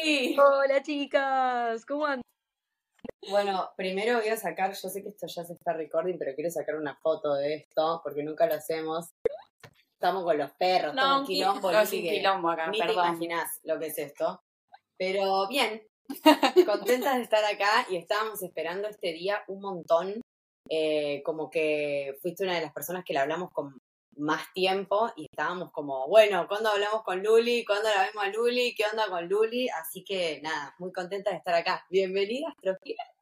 Hola chicas, ¿cómo andan? Bueno, primero voy a sacar, yo sé que esto ya se está recording, pero quiero sacar una foto de esto, porque nunca lo hacemos. Estamos con los perros, No, un qui- quilombo, no, que quilombo acá, ni te perdón. imaginás lo que es esto. Pero bien, contentas de estar acá y estábamos esperando este día un montón. Eh, como que fuiste una de las personas que le hablamos con más tiempo y estábamos como, bueno, ¿cuándo hablamos con Luli? ¿Cuándo la vemos a Luli? ¿Qué onda con Luli? Así que nada, muy contenta de estar acá. Bienvenida, Astrofila.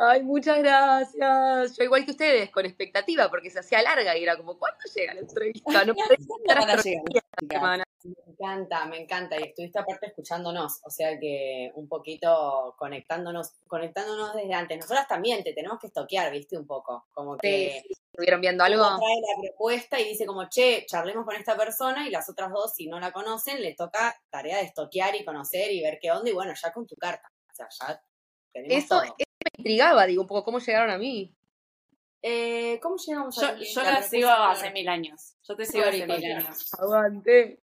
Ay, muchas gracias. Yo igual que ustedes, con expectativa, porque se hacía larga y era como, ¿cuándo llega la entrevista? No llegar. Me encanta, me encanta. Y estuviste aparte escuchándonos, o sea que un poquito conectándonos, conectándonos desde antes. Nosotras también te tenemos que estoquear, viste, un poco. Como que Sí, sí, ¿Estuvieron viendo algo? trae la propuesta y dice como, che, charlemos con esta persona y las otras dos, si no la conocen, les toca tarea de estoquear y conocer y ver qué onda y bueno, ya con tu carta. O sea, ya tenemos Eso, todo. Intrigaba, digo, un poco cómo llegaron a mí. Eh, ¿Cómo llegamos a Yo, Luli? yo La la sigo hace mil años. Yo te sigo hace mil años. Aguante.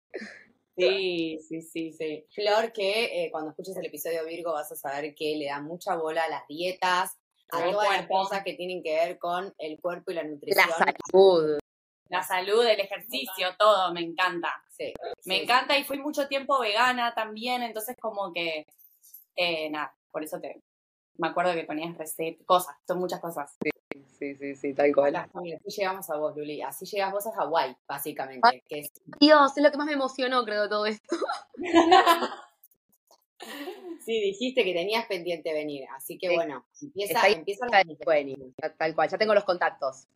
Sí, sí, sí. Sí, Flor, que eh, cuando escuches el episodio Virgo vas a saber que le da mucha bola a las dietas, a El todas las cosas que tienen que ver con el cuerpo y la La nutrición. salud. La salud, el ejercicio, todo, me encanta. Sí, Me sí, encanta y fui mucho tiempo vegana también, entonces como que, eh, nada, por eso te, me acuerdo que ponías recetas, cosas, son muchas cosas. Sí, sí, sí, tal cual. Así llegamos a vos, Luli. Así llegas vos a Hawái, básicamente. Que es, Dios, es lo que más me emocionó, creo, todo esto. sí, dijiste que tenías pendiente venir. Así que Sí. bueno, empieza, ahí empieza cerca la de Bueni, tal cual, ya tengo los contactos.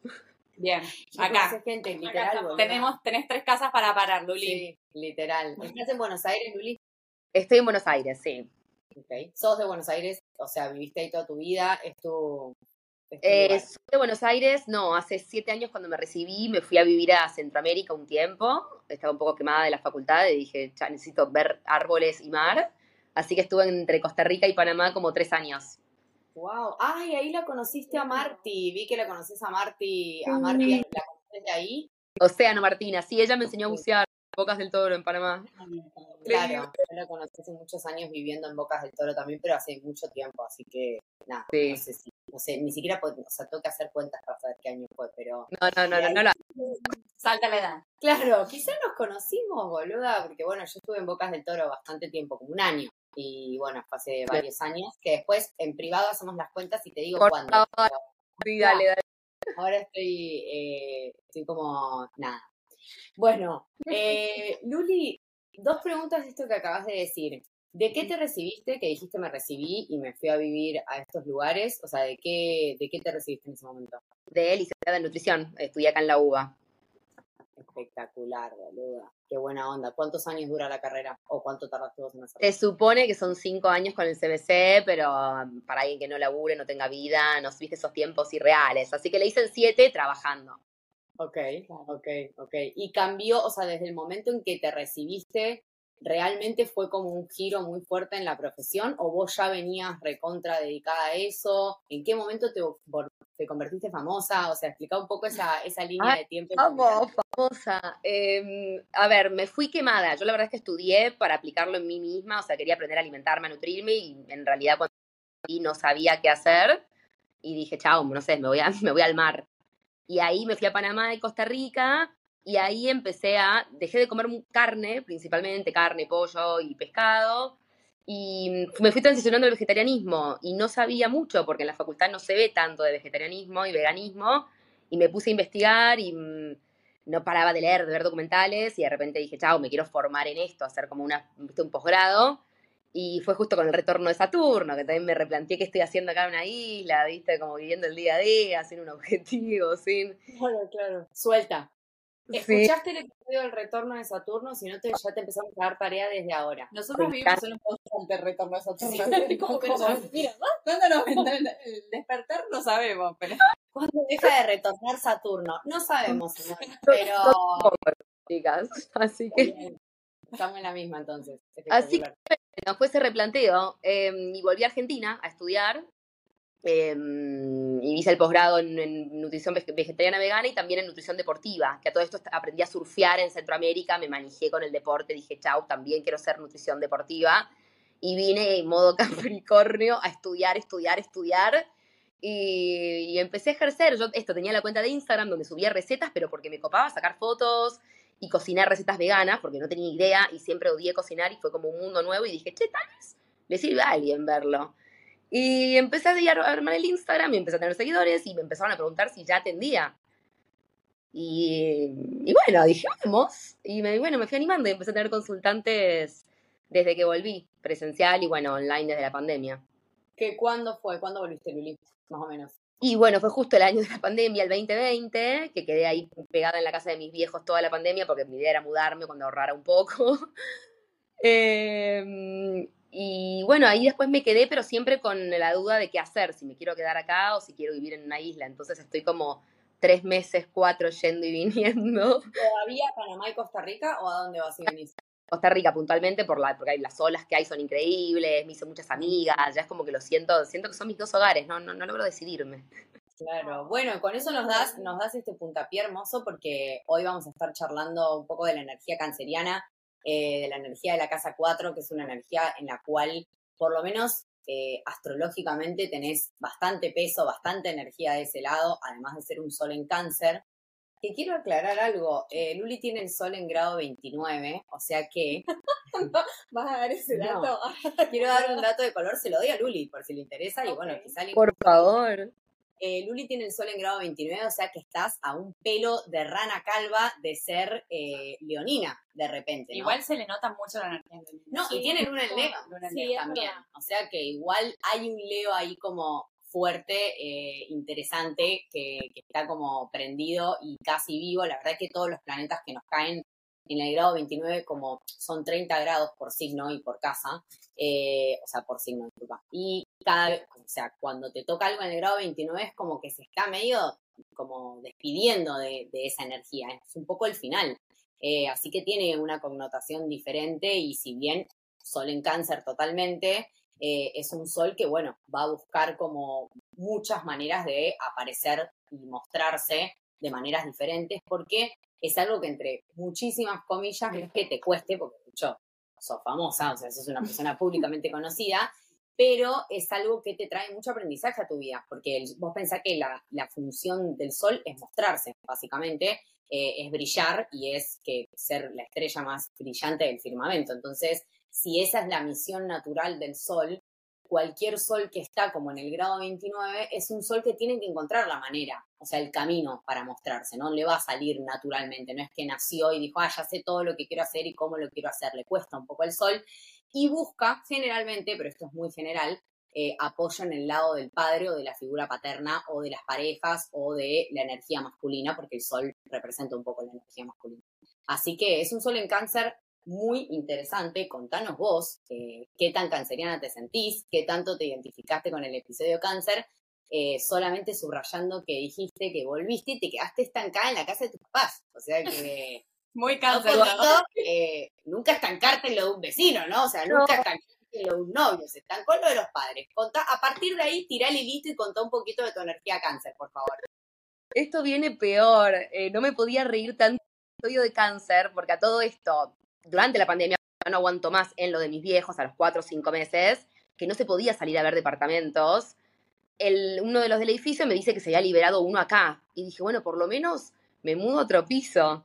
Bien, acá. gente, literal. Tenemos, tenés tres casas para parar, Luli. Sí, literal. ¿Estás en Buenos Aires, Luli? Estoy en Buenos Aires, sí. Ok. ¿Sos de Buenos Aires? O sea, viviste ahí toda tu vida, es tu... es tu Eh, soy de Buenos Aires, no, hace siete años cuando me recibí me fui a vivir a Centroamérica un tiempo, estaba un poco quemada de la facultad y dije, ya necesito ver árboles y mar, así que estuve entre Costa Rica y Panamá como tres años. Wow. Ay, ahí la conociste a Marty. Vi que la conoces a Marty. A Sí. Marty, ¿la conoces de ahí? Océano Martina, sí, ella me enseñó a bucear Bocas del Toro en Panamá. Claro, yo la conocí hace muchos años viviendo en Bocas del Toro también, pero hace mucho tiempo, así que nada, Sí. no sé si, no sé, ni siquiera puedo, o sea, tengo que hacer cuentas para saber qué año fue, pero No, no, no, no, no, la- Salta la edad. claro, quizás nos conocimos, boluda, porque bueno, yo estuve en Bocas del Toro bastante tiempo, como un año, y bueno, hace varios años, que después en privado hacemos las cuentas y te digo Por cuándo. favor. pero sí, dale, dale. Ahora estoy, eh, estoy como nada. Bueno, eh, Luli, dos preguntas de esto que acabas de decir. ¿De qué te recibiste? Que dijiste me recibí y me fui a vivir a estos lugares. O sea, ¿de qué, de qué te recibiste en ese momento? De licenciada en nutrición, estudié acá en la UBA. Espectacular, boluda. Qué buena onda. ¿Cuántos años dura la carrera? ¿O cuánto tardaste vos en hacerlo? Se supone que son cinco años con el CBC, pero um, para alguien que no labure, no tenga vida, no viste esos tiempos irreales. Así que le dicen siete trabajando. Ok, ok, ok. Y cambió, o sea, desde el momento en que te recibiste, ¿realmente fue como un giro muy fuerte en la profesión o vos ya venías recontra dedicada a eso? ¿En qué momento te, convertiste famosa? O sea, explica un poco esa, esa línea Ay, de tiempo. Vamos, famosa. Eh, a ver, me fui quemada. Yo la verdad es que estudié para aplicarlo en mí misma, o sea, quería aprender a alimentarme, a nutrirme y en realidad cuando no sabía qué hacer y dije, chao, no sé, me voy, a, me voy al mar. Y ahí me fui a Panamá y Costa Rica y ahí empecé a, dejé de comer carne, principalmente carne, pollo y pescado. Y me fui transicionando al vegetarianismo y no sabía mucho porque en la facultad no se ve tanto de vegetarianismo y veganismo y me puse a investigar y mm, no paraba de leer, de ver documentales y de repente dije, chao, me quiero formar en esto, hacer como una, un posgrado. Y fue justo con el retorno de Saturno, que también me replanteé qué estoy haciendo acá en una isla, ¿viste? Como viviendo el día a día, sin un objetivo, sin... Claro, claro. Suelta. Sí. ¿Escuchaste el episodio del retorno de Saturno? Si no, te, ya te empezamos a dar tarea desde ahora. Nosotros Me vivimos en un constante retorno a Saturno. Sí, ¿Cómo que ¿cómo? no? Mira, ¿cuándo nos vendrá el el despertar? No sabemos, pero... ¿Cuándo deja de retornar Saturno? No sabemos, señor, pero... Chicas, así que... Estamos en la misma entonces. Así Espectacular. Bueno, fue ese replanteo eh, y volví a Argentina a estudiar eh, y hice el posgrado en, en nutrición vege- vegetariana vegana y también en nutrición deportiva, que a todo esto est- aprendí a surfear en Centroamérica, me manejé con el deporte, dije, chau, también quiero ser nutrición deportiva y vine en modo Capricornio a estudiar, estudiar, estudiar. Y, y, empecé a ejercer. Yo esto tenía la cuenta de Instagram donde subía recetas, pero porque me copaba sacar fotos y cocinar recetas veganas, porque no tenía idea y siempre odié cocinar y fue como un mundo nuevo y dije, che, tal vez le sirve a alguien verlo. Y empecé a armar el Instagram y empecé a tener seguidores y me empezaron a preguntar si ya atendía. Y, bueno, dije, vamos. Y me, bueno, me fui animando y empecé a tener consultantes desde que volví, presencial y bueno, online desde la pandemia. ¿Qué, ¿Cuándo fue? ¿Cuándo volviste, Luli? Más o menos. Y bueno, fue justo el año de la pandemia, el 2020, que quedé ahí pegada en la casa de mis viejos toda la pandemia, porque mi idea era mudarme cuando ahorrara un poco. eh, y bueno, ahí después me quedé, pero siempre con la duda de qué hacer, si me quiero quedar acá o si quiero vivir en una isla. Entonces estoy como tres meses, cuatro yendo y viniendo. ¿Todavía Panamá y Costa Rica o a dónde vas y venís? Costa Rica puntualmente por la, porque hay las olas que hay son increíbles, me hice muchas amigas, ya es como que lo siento, siento que son mis dos hogares, no, no, no logro decidirme. Claro, bueno, con eso nos das, nos das este puntapié hermoso porque hoy vamos a estar charlando un poco de la energía canceriana, eh, de la energía de la casa 4, que es una energía en la cual, por lo menos eh, astrológicamente, tenés bastante peso, bastante energía de ese lado, además de ser un sol en cáncer, que quiero aclarar algo. Eh, Luli tiene el sol en grado 29, o sea que. ¿Vas a dar ese dato? quiero dar un dato de color, se lo doy a Luli por si le interesa. Y bueno, quizá le... Por favor. Eh, Luli tiene el sol en grado 29, o sea que estás a un pelo de rana calva de ser eh, leonina, de repente. ¿no? Igual se le nota mucho la energía. No, sí, y tiene luna en Leo, luna en Leo también. O sea que igual hay un Leo ahí como fuerte, eh, interesante, que, está como prendido y casi vivo. La verdad es que todos los planetas que nos caen en el grado 29, como son 30 grados por signo y por casa, eh, o sea, por signo, disculpa. Y cada o sea, cuando te toca algo en el grado 29 es como que se está medio como despidiendo de, esa energía, es un poco el final. Eh, así que tiene una connotación diferente y si bien sol en cáncer totalmente, eh, es un sol que, bueno, va a buscar como muchas maneras de aparecer y mostrarse de maneras diferentes, porque es algo que entre muchísimas comillas es que te cueste, porque yo sos famosa, o sea, sos una persona públicamente conocida, pero es algo que te trae mucho aprendizaje a tu vida, porque el, vos pensás que la, la, función del sol es mostrarse, básicamente, eh, es brillar y es que ser la estrella más brillante del firmamento. Entonces, si esa es la misión natural del Sol, cualquier Sol que está como en el grado 29 es un Sol que tiene que encontrar la manera, o sea, el camino para mostrarse, no le va a salir naturalmente, no es que nació y dijo, ah, ya sé todo lo que quiero hacer y cómo lo quiero hacer, le cuesta un poco el Sol y busca generalmente, pero esto es muy general, eh, apoyo en el lado del padre o de la figura paterna o de las parejas o de la energía masculina, porque el sol representa un poco la energía masculina. Así que es un sol en cáncer muy interesante. Contanos vos eh, qué tan canceriana te sentís, qué tanto te identificaste con el episodio cáncer, eh, solamente subrayando que dijiste que volviste y te quedaste estancada en la casa de tus papás. O sea que... Muy cáncer. No, eh, nunca estancarte en lo de un vecino, ¿no? O sea, nunca no. estancarte en lo de un novio, se estancó lo de los padres. Contá, a partir de ahí, tirá el hilito y contá un poquito de tu energía cáncer, por favor. Esto viene peor. no me podía reír tanto episodio de cáncer, porque a todo esto, durante la pandemia no aguanto más en lo de mis viejos a los cuatro o cinco meses, que no se podía salir a ver departamentos. El, uno de los del edificio me dice que se había liberado uno acá. Y dije, bueno, por lo menos me mudo a otro piso.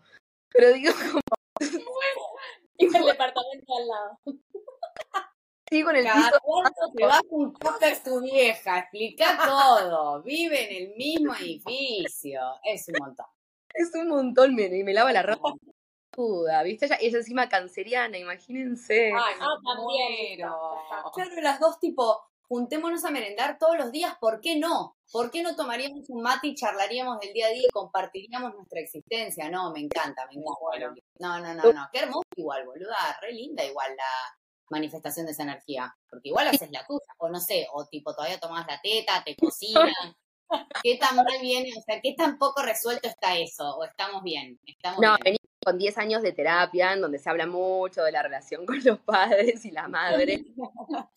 Pero digo, como... y el departamento al lado. Sí, con el Cada piso. te va a juntar tu vieja, explica todo. Vive en el mismo edificio. Es un montón. Es un montón, me, me lava la ropa. Duda, ¿viste? Ella es encima canceriana, imagínense. Ay, Ah, no, también. Claro, las dos tipo, juntémonos a merendar todos los días, ¿por qué no? ¿Por qué no tomaríamos un mate y charlaríamos del día a día y compartiríamos nuestra existencia? No, me encanta, me encanta. Bueno. No, no, no, no. Qué hermoso igual, boluda. Re linda igual la manifestación de esa energía. Porque igual haces la tuya. O no sé, o tipo todavía tomas la teta, te cocinan. ¿Qué tan mal viene? O sea, ¿qué tan poco resuelto está eso? ¿O estamos bien? Estamos No, bien. venimos con 10 años de terapia, en donde se habla mucho de la relación con los padres y la madre.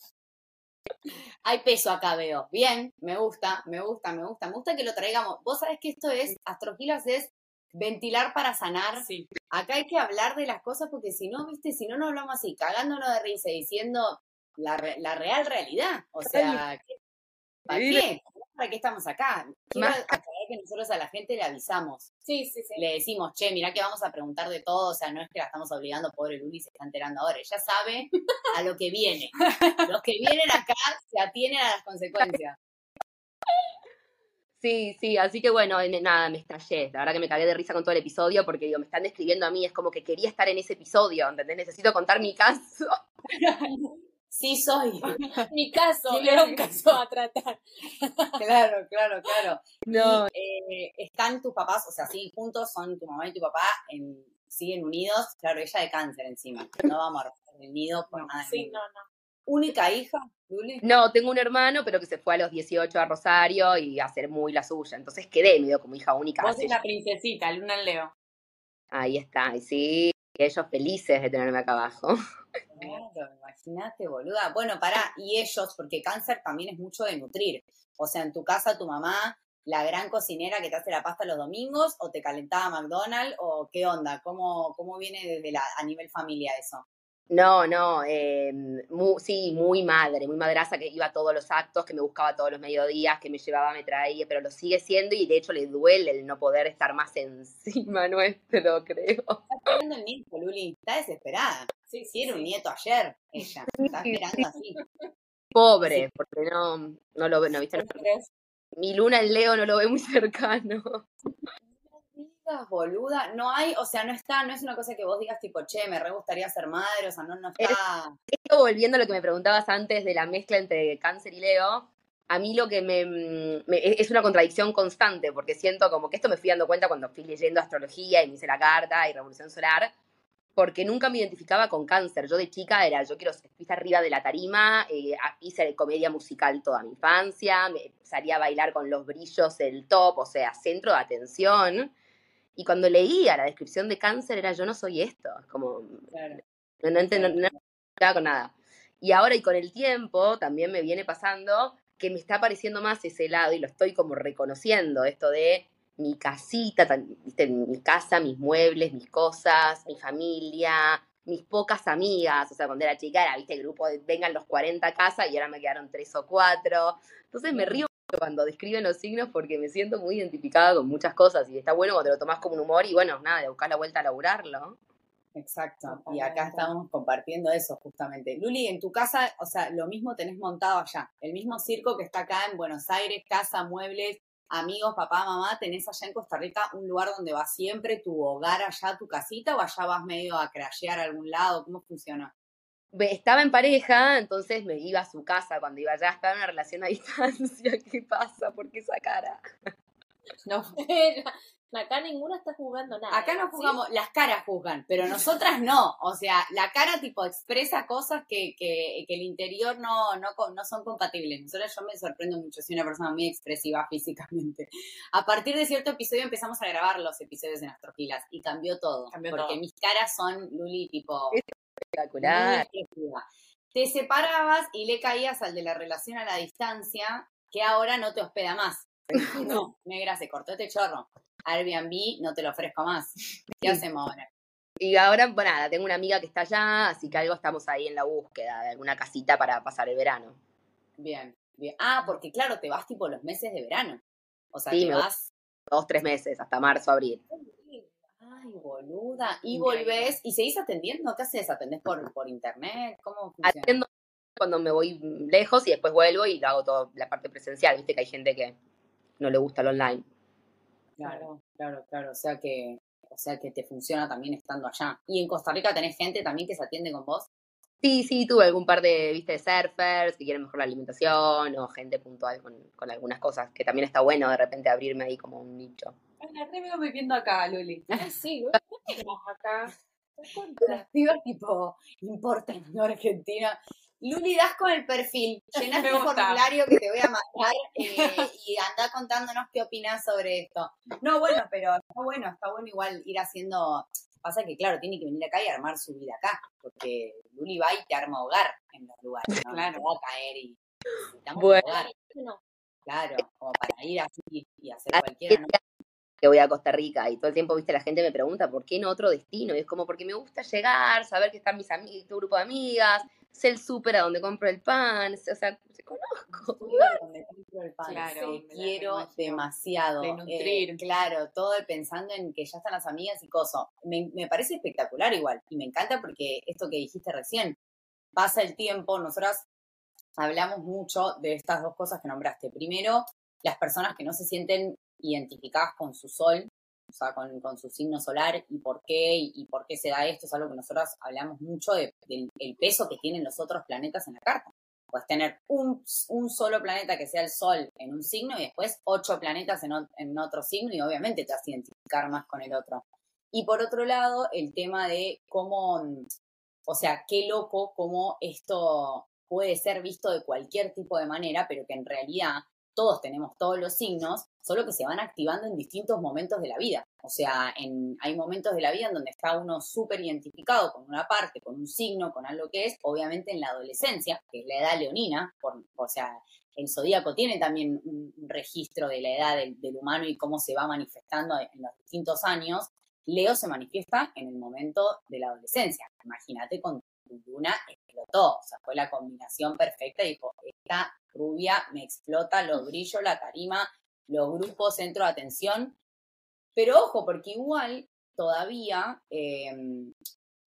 Hay peso acá, veo. Bien, me gusta, me gusta, me gusta. Me gusta que lo traigamos. Vos sabés que esto es, Astrogilas es ventilar para sanar. Sí. Acá hay que hablar de las cosas porque si no, viste, si no nos hablamos así, cagándonos de risa y diciendo la, la real realidad. O sea, ¿para qué? ¿Para qué estamos acá? Quiero aclarar que nosotros a la gente le avisamos. Sí, sí, sí. Le decimos, che, mirá que vamos a preguntar de todo, o sea, no es que la estamos obligando, pobre Luli se está enterando ahora, ella sabe a lo que viene. Los que vienen acá se atienen a las consecuencias. Sí, sí, así que bueno, nada, me estallé. La verdad que me cagué de risa con todo el episodio porque digo, me están describiendo a mí, es como que quería estar en ese episodio, ¿entendés? Necesito contar mi caso. Sí soy. mi caso, era un caso a tratar. claro, claro, claro. No. Eh, están tus papás, o sea, sí, juntos son tu mamá y tu papá, en, siguen unidos. Claro, ella de cáncer encima. No vamos a romper el nido por nada. Sí, no, no. ¿Única hija, Luli? No, tengo un hermano, pero que se fue a los 18 a Rosario y a hacer muy la suya. Entonces quedé medio como hija única. Vos sos la princesita, Luna en Leo. Ahí está, y sí, ellos felices de tenerme acá abajo. Claro, imagínate, boluda. Bueno, pará, y ellos, porque cáncer también es mucho de nutrir. O sea, en tu casa tu mamá, la gran cocinera que te hace la pasta los domingos, o te calentaba McDonald's, o qué onda, cómo, cómo viene desde la, a nivel familia eso. No, no, eh, sí, muy madre, muy madraza que iba a todos los actos, que me buscaba todos los mediodías, que me llevaba, me traía, pero lo sigue siendo y de hecho le duele el no poder estar más encima nuestro, creo. Está esperando el nieto, Luli, está desesperada. Sí, sí, era un nieto ayer, ella, está esperando así. Pobre, porque no, no lo ve, no viste. Mi luna en Leo no lo ve muy cercano boluda, no hay, o sea, no está, no es una cosa que vos digas tipo, che, me re gustaría ser madre, o sea, no, no está. Esto volviendo a lo que me preguntabas antes de la mezcla entre cáncer y Leo, a mí lo que me, es una contradicción constante, porque siento como que esto me fui dando cuenta cuando fui leyendo astrología y me hice la carta y revolución solar, porque nunca me identificaba con cáncer. Yo de chica era, yo quiero estar arriba de la tarima, eh, hice comedia musical toda mi infancia, me salía a bailar con los brillos del top, o sea, centro de atención. Y cuando leía la descripción de cáncer era yo no soy esto, como no, no, no, con nada. Y ahora y con el tiempo también me viene pasando que me está apareciendo más ese lado y lo estoy como reconociendo, esto de mi casita, ¿viste? mi casa, mis muebles, mis cosas, mi familia, mis pocas amigas, o sea, cuando era chica era, viste, el grupo de vengan los 40 casas y ahora me quedaron tres o cuatro. Entonces me río cuando describen los signos porque me siento muy identificada con muchas cosas y está bueno cuando te lo tomás como un humor y bueno, nada, de buscar la vuelta a laburarlo. Exacto, y acá estamos compartiendo eso justamente. Luli, en tu casa, o sea, lo mismo tenés montado allá, el mismo circo que está acá en Buenos Aires, casa, muebles, amigos, papá, mamá, tenés allá en Costa Rica un lugar donde vas siempre, tu hogar allá, tu casita, o allá vas medio a crashear a algún lado, ¿cómo funciona? Estaba en pareja, entonces me iba a su casa cuando iba allá, estaba en una relación a distancia. ¿Qué pasa? ¿Por qué esa cara? No, acá ninguna está jugando nada. Acá no jugamos, las caras juzgan, pero nosotras no. O sea, la cara tipo expresa cosas que, que, que el interior no, no, no son compatibles. Nosotros yo me sorprendo mucho, soy una persona muy expresiva físicamente. A partir de cierto episodio empezamos a grabar los episodios en Astrofilas y cambió todo. porque mis caras son, Luli, tipo espectacular. Te separabas y le caías al de la relación a la distancia, que ahora no te hospeda más. No, negra, se cortó este chorro. Airbnb no te lo ofrezco más. ¿Qué hacemos ahora? Y ahora, bueno, nada, tengo una amiga que está allá, así que algo estamos ahí en la búsqueda de alguna casita para pasar el verano. Bien, bien. Ah, porque claro, te vas tipo los meses de verano. O sea, te vas. Dos, tres meses, hasta marzo, abril. Ay, boluda. Y volvés y seguís atendiendo. ¿Qué haces? ¿Atendés por, por internet? ¿Cómo funciona? Atiendo cuando me voy lejos y después vuelvo y hago toda la parte presencial. Viste que hay gente que no le gusta el online. Claro, claro, claro. O sea que, o sea que te funciona también estando allá. ¿Y en Costa Rica tenés gente también que se atiende con vos? Sí, sí, tuve algún par de, viste, de surfers que quieren mejor la alimentación o gente puntual con, con algunas cosas, que también está bueno de repente abrirme ahí como un nicho. La re veo viviendo acá, Luli. sí, estamos acá. Las pibas tipo importan en Argentina. Luli, das con el perfil, llenas el formulario que te voy a mandar eh, y anda contándonos qué opinas sobre esto. No, bueno, pero está bueno, está bueno igual ir haciendo. Pasa que, claro, tiene que venir acá y armar su vida acá, porque Luli va y te arma hogar en los lugares, ¿no? Claro. va a caer y. Bueno. Claro, como para ir así y hacer cualquiera. ¿no? Que voy a Costa Rica y todo el tiempo, viste, la gente me pregunta, ¿por qué no otro destino? Y es como, porque me gusta llegar, saber que están mis amigos, tu grupo de amigas, sé el súper a donde compro el pan, o sea, se conozco. Donde compro el pan. Claro, Sí, quiero demasiado. De Eh, nutrir. claro, todo pensando en que ya están las amigas y cosas. Me, me parece espectacular igual. Y me encanta porque esto que dijiste recién, pasa el tiempo, nosotras hablamos mucho de estas dos cosas que nombraste. Primero, las personas que no se sienten identificadas con su sol, o sea, con, con su signo solar y por qué y, por qué se da esto, es algo que nosotras hablamos mucho de- del el peso que tienen los otros planetas en la carta. Puedes tener un, un solo planeta que sea el sol en un signo y después ocho planetas en, en otro signo y obviamente te vas a identificar más con el otro. Y por otro lado, el tema de cómo, o sea, qué loco cómo esto puede ser visto de cualquier tipo de manera, pero que en realidad todos tenemos todos los signos, solo que se van activando en distintos momentos de la vida. O sea, en, hay momentos de la vida en donde está uno súper identificado con una parte, con un signo, con algo que es, obviamente en la adolescencia, que es la edad leonina, o sea, el zodíaco tiene también un registro de la edad del, del humano y cómo se va manifestando en los distintos años. Leo se manifiesta en el momento de la adolescencia. Imagínate con tu luna explotó, o sea, fue la combinación perfecta y dijo, esta rubia me explota los brillos, la tarima, los grupos, centro de atención. Pero ojo, porque igual todavía eh,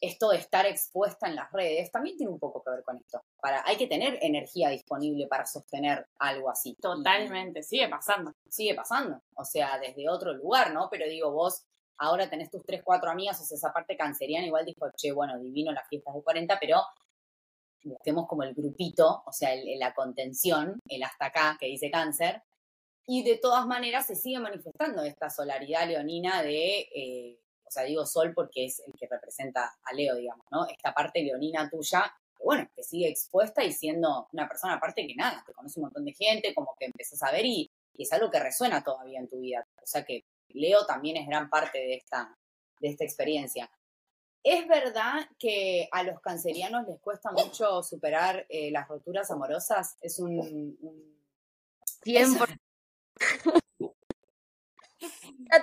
esto de estar expuesta en las redes también tiene un poco que ver con esto. Para, hay que tener energía disponible para sostener algo así. Totalmente, sigue pasando. sigue pasando, o sea, desde otro lugar, ¿no? Pero digo, vos ahora tenés tus tres, cuatro amigas, o sea, esa parte canceriana igual dijo, che, bueno, divino las fiestas de 40, pero busquemos como el grupito, o sea, el- la contención, el hasta acá que dice cáncer, y de todas maneras se sigue manifestando esta solaridad leonina de, eh, o sea, digo sol porque es el que representa a Leo, digamos, ¿no? Esta parte leonina tuya, que bueno, que sigue expuesta y siendo una persona aparte que nada, que conoce un montón de gente, como que empezás a ver y, y es algo que resuena todavía en tu vida. O sea que Leo también es gran parte de esta, de esta experiencia. ¿Es verdad que a los cancerianos les cuesta mucho superar eh, las roturas amorosas? Es un, un- Tiempo.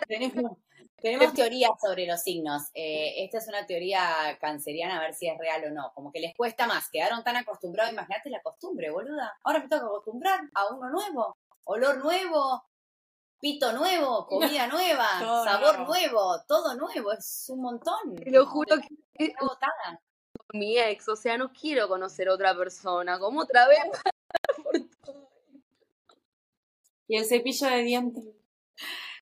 Tenemos, tenemos teorías sobre los signos. Eh, esta es una teoría canceriana, a ver si es real o no. Como que les cuesta más. Quedaron tan acostumbrados. Imagínate la costumbre, boluda. Ahora me tengo que acostumbrar a uno nuevo. Olor nuevo, pito nuevo, comida nueva, sabor nuevo. nuevo, todo nuevo. Es un montón. Te lo juro que agotada. mi ex, o sea, no quiero conocer otra persona, como otra vez. Y el cepillo de dientes.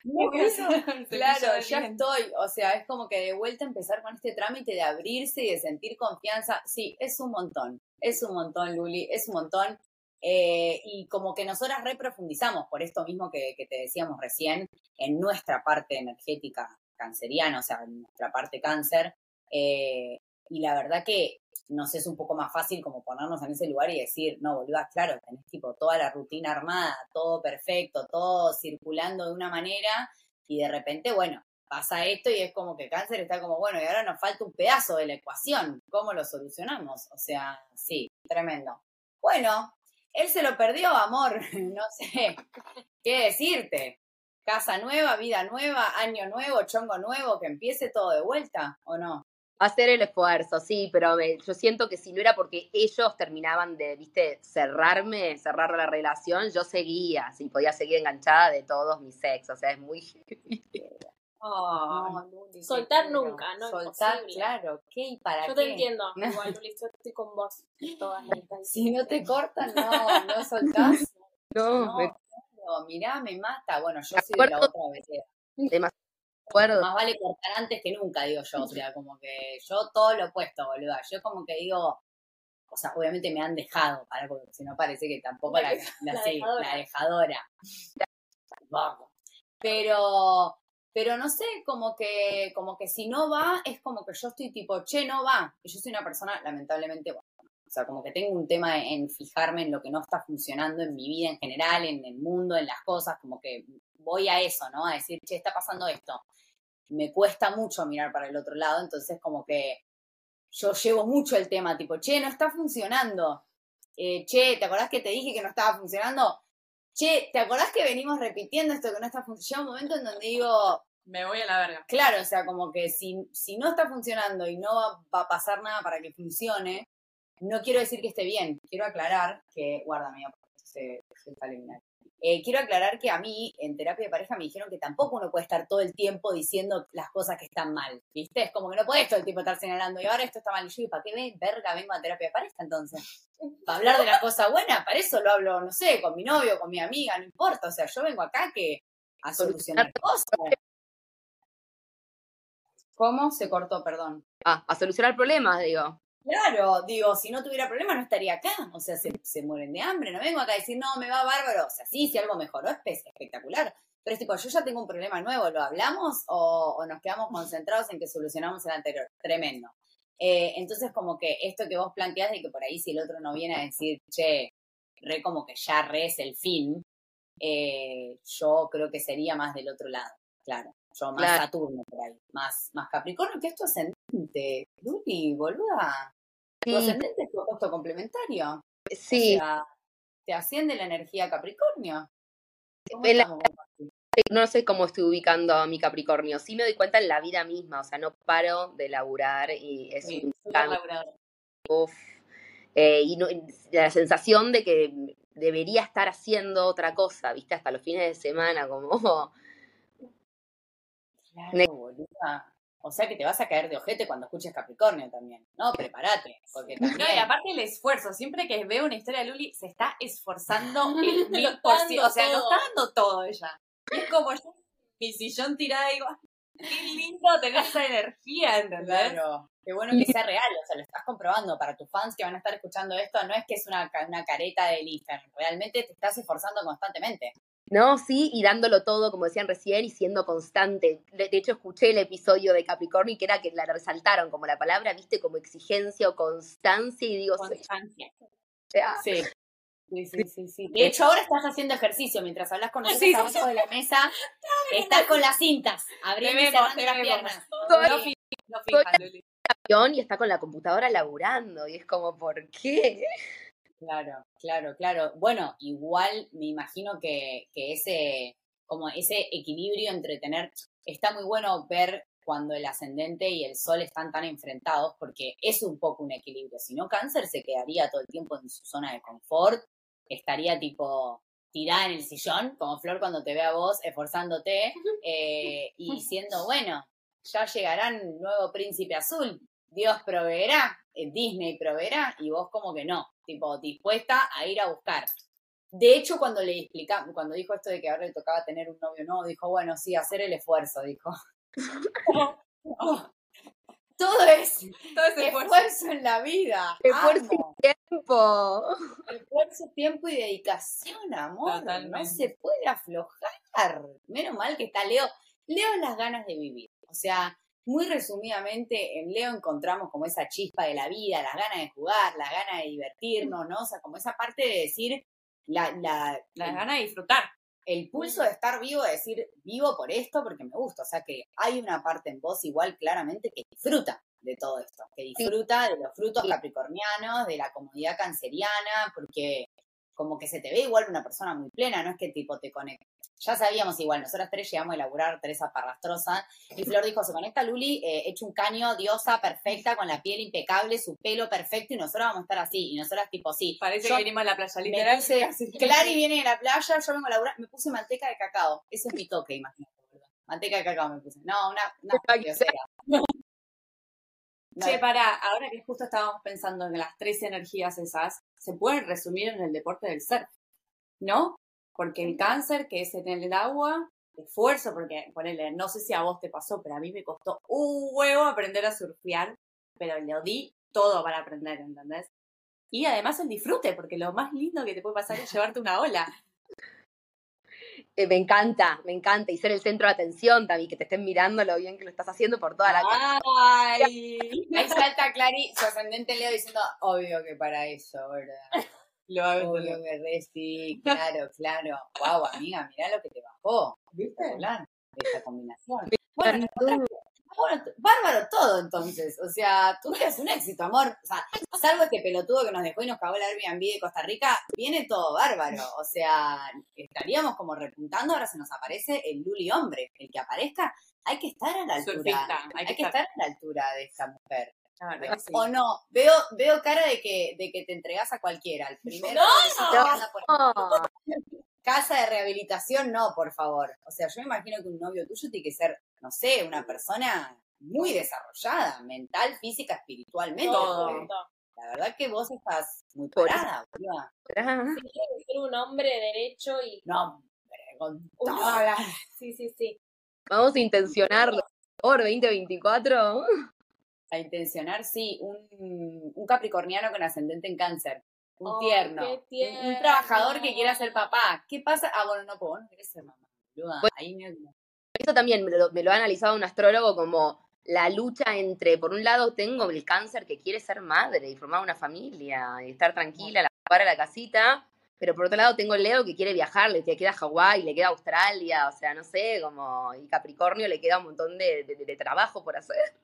No, claro, ya estoy. O sea, es como que de vuelta empezar con este trámite de abrirse y de sentir confianza. Sí, es un montón. Es un montón, Luli, es un montón. Eh, y como que nosotras reprofundizamos por esto mismo que, que te decíamos recién, en nuestra parte energética canceriana, o sea, en nuestra parte cáncer. Eh, y la verdad que nos es un poco más fácil como ponernos en ese lugar y decir, no, boluda, claro, tenés tipo toda la rutina armada, todo perfecto, todo circulando de una manera y de repente, bueno, pasa esto y es como que cáncer está como, bueno, y ahora nos falta un pedazo de la ecuación, ¿cómo lo solucionamos? O sea, sí, tremendo. Bueno, él se lo perdió, amor, no sé qué decirte. Casa nueva, vida nueva, año nuevo, chongo nuevo, que empiece todo de vuelta, ¿o no? Hacer el esfuerzo, sí, pero me- yo siento que si no era porque ellos terminaban de, viste, cerrarme, cerrar la relación, yo seguía, sí, podía seguir enganchada de todos mis ex, o sea, es muy... No, Luli, Soltar nunca, ¿no? Soltar, Imposible. claro. ¿Qué y para Yo qué? te entiendo, igual, Luli, yo estoy con vos todas las instancias. Si no te cortan, no, no soltás. No, No, me claro, mirá, me mata. Bueno, yo soy de la otra vez. demasiado acuerdo. Más vale cortar antes que nunca, digo yo. O sea, como que yo todo lo opuesto, boluda. Yo como que digo, o sea, obviamente me han dejado, para, porque si no parece que tampoco la, la, La sí, dejadora. la dejadora. Tampoco. Pero, pero no sé, como que, como que si no va, es como que yo estoy tipo, che, no va. Y yo soy una persona, lamentablemente, bueno, o sea, como que tengo un tema en fijarme en lo que no está funcionando en mi vida en general, en el mundo, en las cosas, como que voy a eso, ¿no? A decir, che, está pasando esto. Me cuesta mucho mirar para el otro lado, entonces como que yo llevo mucho el tema, tipo, che, no está funcionando. Eh, che, ¿te acordás que te dije que no estaba funcionando? Che, ¿te acordás que venimos repitiendo esto que no está funcionando? Llega un momento en donde digo, Me voy a la verga. Claro, o sea, como que si, si no está funcionando y no va, va a pasar nada para que funcione, no quiero decir que esté bien. Quiero aclarar que, porque se, se está eliminando. Eh, quiero aclarar que a mí, en terapia de pareja, me dijeron que tampoco uno puede estar todo el tiempo diciendo las cosas que están mal, ¿viste? Es como que no puedes todo el tiempo estar señalando, y ahora esto está mal, y yo, ¿y para qué ve- verga vengo a terapia de pareja entonces? Para hablar de las cosas buenas, para eso lo hablo, no sé, con mi novio, con mi amiga, no importa, o sea, yo vengo acá que a solucionar cosas. ¿Cómo? Se cortó, perdón. Ah, a solucionar problemas, digo. Claro, digo, si no tuviera problema no estaría acá. O sea, se, se mueren de hambre. No vengo acá a decir, no, me va bárbaro. O sea, sí, si algo mejoró, es pe- espectacular. Pero es tipo, yo ya tengo un problema nuevo, ¿lo hablamos o, o nos quedamos concentrados en que solucionamos el anterior? Tremendo. Eh, entonces, como que esto que vos planteás de que por ahí si el otro no viene a decir, che, re como que ya re es el fin, eh, yo creo que sería más del otro lado, claro. Yo más Claro. Saturno por ahí, más, más Capricornio, que es tu ascendente. Luli, boluda. Tu ascendente es tu opuesto complementario. sí. O sea, te asciende la energía Capricornio. No sé cómo estoy ubicando a mi Capricornio. Sí me doy cuenta en la vida misma, o sea, no paro de laburar y es Sí, un cambio. uf. Eh, y no- la sensación de que debería estar haciendo otra cosa, ¿viste? Hasta los fines de semana, como, Claro, boluda. O sea que te vas a caer de ojete cuando escuches Capricornio también. No, prepárate. Porque No, y aparte el esfuerzo, siempre que veo una historia de Luli, se está esforzando el mil por ciento. O sea, lo está dando todo ella. Y es como yo, mi sillón tirada, y digo, qué lindo tener esa energía, ¿entendés? Claro, qué bueno que sea real, o sea, lo estás comprobando para tus fans que van a estar escuchando esto, no es que es una, una careta del Instagram, realmente te estás esforzando constantemente. No, sí, y dándolo todo, como decían recién, y siendo constante. De hecho, escuché el episodio de Capricornio y que era que la resaltaron como la palabra, ¿viste? Como exigencia o constancia, y digo, Constancia. Sí. Sí, sí, sí, sí. De hecho, ahora estás haciendo ejercicio mientras hablas con nosotros Sí, sí, abajo de la mesa. Estás con las cintas, abriendo y cerrando las piernas. Soy- no y está con la computadora laburando, y es como, ¿por qué? Claro, claro, claro. Bueno, igual me imagino que, que ese, como ese equilibrio entre tener, está muy bueno ver cuando el ascendente y el sol están tan enfrentados, porque es un poco un equilibrio. Si no, cáncer se quedaría todo el tiempo en su zona de confort, estaría tipo tirada en el sillón, como Flor cuando te ve a vos esforzándote eh, y diciendo, bueno, ya llegará un nuevo príncipe azul, Dios proveerá, eh, Disney proveerá, y vos como que no, tipo dispuesta a ir a buscar. De hecho, cuando le explicamos, cuando dijo esto de que ahora le tocaba tener un novio nuevo, dijo, bueno, sí, hacer el esfuerzo, dijo. Oh, todo es Todo ese esfuerzo. esfuerzo en la vida. Esfuerzo amo. Tiempo. Esfuerzo, tiempo y dedicación, amor. No se puede aflojar. Menos mal que está Leo. Leo es las ganas de vivir. O sea, muy resumidamente, en Leo encontramos como esa chispa de la vida, las ganas de jugar, las ganas de divertirnos, ¿no? O sea, como esa parte de decir, la, la, Las ganas de disfrutar. el pulso de estar vivo, de decir, vivo por esto porque me gusta. O sea, que hay una parte en vos igual claramente que disfruta de todo esto, que disfruta de los frutos capricornianos, de la comodidad canceriana, porque como que se te ve igual una persona muy plena, no es que tipo te conecta. Ya sabíamos igual, nosotras tres llegamos a elaborar Teresa Parrastrosa y Flor dijo, se conecta Luli, eh, hecho un caño, diosa, perfecta, con la piel impecable, su pelo perfecto y nosotras vamos a estar así. Y nosotras tipo, sí. Parece Yo que venimos a la playa, literal. Clary viene de la playa, yo vengo a laburar, me puse manteca de cacao. Ese es mi toque, imagínate. Manteca de cacao me puse. No, una, una. No, Che, pará, ahora que justo estábamos pensando en las tres energías esas, se pueden resumir en el deporte del surf, ¿no? Porque el cáncer, que es en el agua, esfuerzo, porque, ponele, no sé si a vos te pasó, pero a mí me costó un huevo aprender a surfear, pero le di todo para aprender, ¿entendés? Y además el disfrute, porque lo más lindo que te puede pasar es llevarte una ola. Eh, me encanta, me encanta. Y ser el centro de atención también, que te estén mirando lo bien que lo estás haciendo por toda la. ¡Ay! Ahí salta Clary, su ascendente Leo diciendo, obvio que para eso, ¿verdad? Lo hago Obvio que re sí, claro, claro. Wow, amiga, mirá lo que te bajó. ¿Viste? Esta combinación. Bueno, bueno, bárbaro todo entonces. O sea, tú eres un éxito, amor. O sea, salvo este pelotudo que nos dejó y nos cagó el Airbnb de Costa Rica, viene todo bárbaro. O sea, estaríamos como repuntando, ahora se nos aparece el Luli hombre. El que aparezca, hay que estar a la altura. Surfista, hay, que estar. a la altura de esta mujer. La verdad que sí. O no, veo, veo cara de que, de que te entregas a cualquiera. El primero No, Oh, casa de rehabilitación, no, por favor. O sea, yo me imagino que un novio tuyo tiene que ser, no sé, una persona muy desarrollada, mental, física, espiritualmente. Todo. La verdad que vos estás muy parada, boluda. ah, Tiene que ser un hombre derecho y. No, hombre, con toda la- Sí, sí, sí. Vamos a intencionarlo. Por 2024. A intencionar, sí, un, un capricorniano con ascendente en cáncer. Un Oh, tierno. qué Un- Un, tierno. trabajador que quiera ser papá. ¿Qué pasa? Ah, bueno, no, vos no querés ser mamá. boluda. Bueno. Ahí me... Eso también me lo, me lo ha analizado un astrólogo como la lucha entre, por un lado, tengo el cáncer que quiere ser madre y formar una familia y estar tranquila, la para la casita, pero por otro lado tengo el Leo que quiere viajar, le queda Hawái, le queda Australia, o sea, no sé, como, y Capricornio le queda un montón de, de- de trabajo por hacer.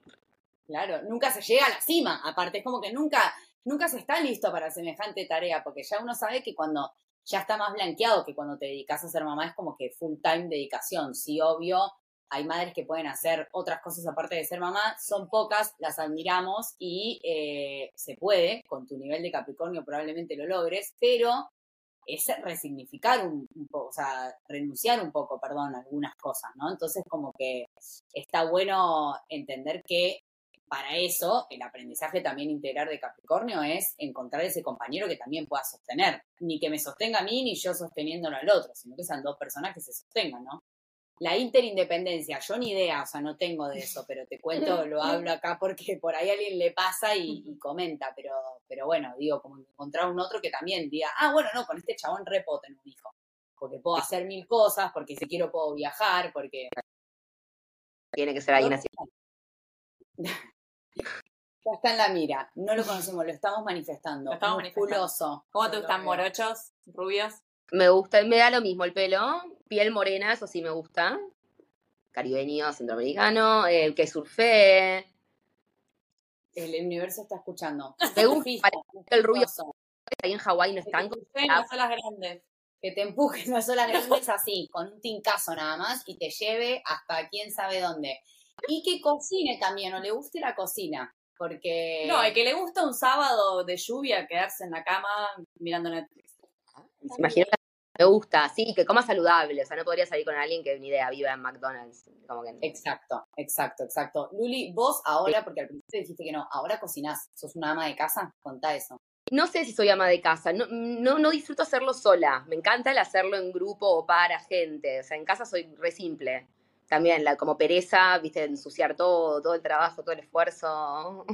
Claro, nunca se llega a la cima. Aparte, es como que nunca, nunca se está listo para semejante tarea, porque ya uno sabe que cuando ya está más blanqueado que cuando te dedicas a ser mamá es como que full time dedicación. Sí, obvio, hay madres que pueden hacer otras cosas aparte de ser mamá, son pocas, las admiramos y eh, se puede, con tu nivel de Capricornio probablemente lo logres, pero es resignificar un, un poco, o sea, renunciar un poco, perdón, a algunas cosas, ¿no? Entonces como que está bueno entender que para eso el aprendizaje también integral de Capricornio es encontrar ese compañero que también pueda sostener. Ni que me sostenga a mí ni yo sosteniéndolo al otro, sino que sean dos personas que se sostengan, ¿no? La interindependencia, yo ni idea, o sea, no tengo de eso, pero te cuento, lo hablo acá porque por ahí alguien le pasa y, y comenta, pero, pero bueno, digo, como encontrar un otro que también diga, ah, bueno, no, con este chabón re puedo tener un hijo, porque puedo hacer mil cosas, porque si quiero puedo viajar, porque Tiene que ser alguien así. Ya está en la mira. No lo conocemos, lo estamos manifestando. Lo estamos Musculoso. ¿Cómo te gustan morochos, rubios? Me gusta, me da lo mismo el pelo, piel morena, eso sí me gusta. Caribeño, centroamericano, eh, que surfe. El universo está escuchando. Me gusta el rubio. Ahí en Hawái no Que están te gusten las olas grandes. Que te empuje una sola grandes así, con un tincazo nada más, y te lleve hasta quién sabe dónde. Y que cocine también, o le guste la cocina. Porque. No, el que le gusta un sábado de lluvia quedarse en la cama mirando Netflix. Se imagina que me gusta, sí, que coma saludable, o sea, no podría salir con alguien que ni idea viva en McDonald's, como que Exacto, exacto, exacto. Luli, vos ahora, porque al principio dijiste que no, ahora cocinás, sos una ama de casa, contá eso. no sé si soy ama de casa, no, no, no disfruto hacerlo sola, me encanta el hacerlo en grupo o para gente, o sea, en casa soy re simple. También, la, como pereza, viste, ensuciar todo, todo el trabajo, todo el esfuerzo.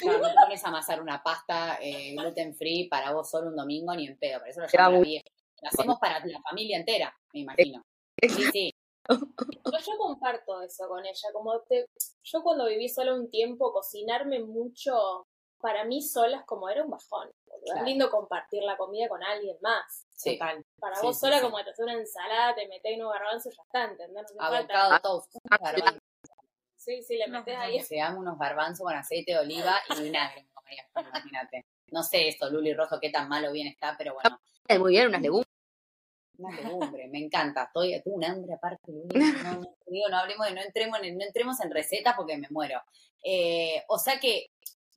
Claro, no te pones a amasar una pasta eh, gluten free para vos solo un domingo ni en pedo, para eso lo la muy- vieja. Lo hacemos para la familia entera, me imagino. Sí, sí. Pero yo comparto eso con ella. Como te, yo cuando viví sola un tiempo, cocinarme mucho, para mí sola es como era un bajón. Claro. Es lindo compartir la comida con alguien más. Sí. Total. Para Sí, vos sí, sola, sí. como te haces una ensalada, te metés unos garbanzos, ya está, ¿entendés? No. Avocado toast. Sí, sí, le no, ahí. Se dan unos garbanzos con aceite de oliva y vinagre, imagínate. No sé esto, Luli Rojo, qué tan malo bien está, pero bueno, Muy bien, unas legumbres. una legumbre, me encanta. Estoy, tengo un hambre aparte, Luli. No, no, digo, no hablemos de, no entremos en, no entremos en recetas porque me muero. Eh, o sea que,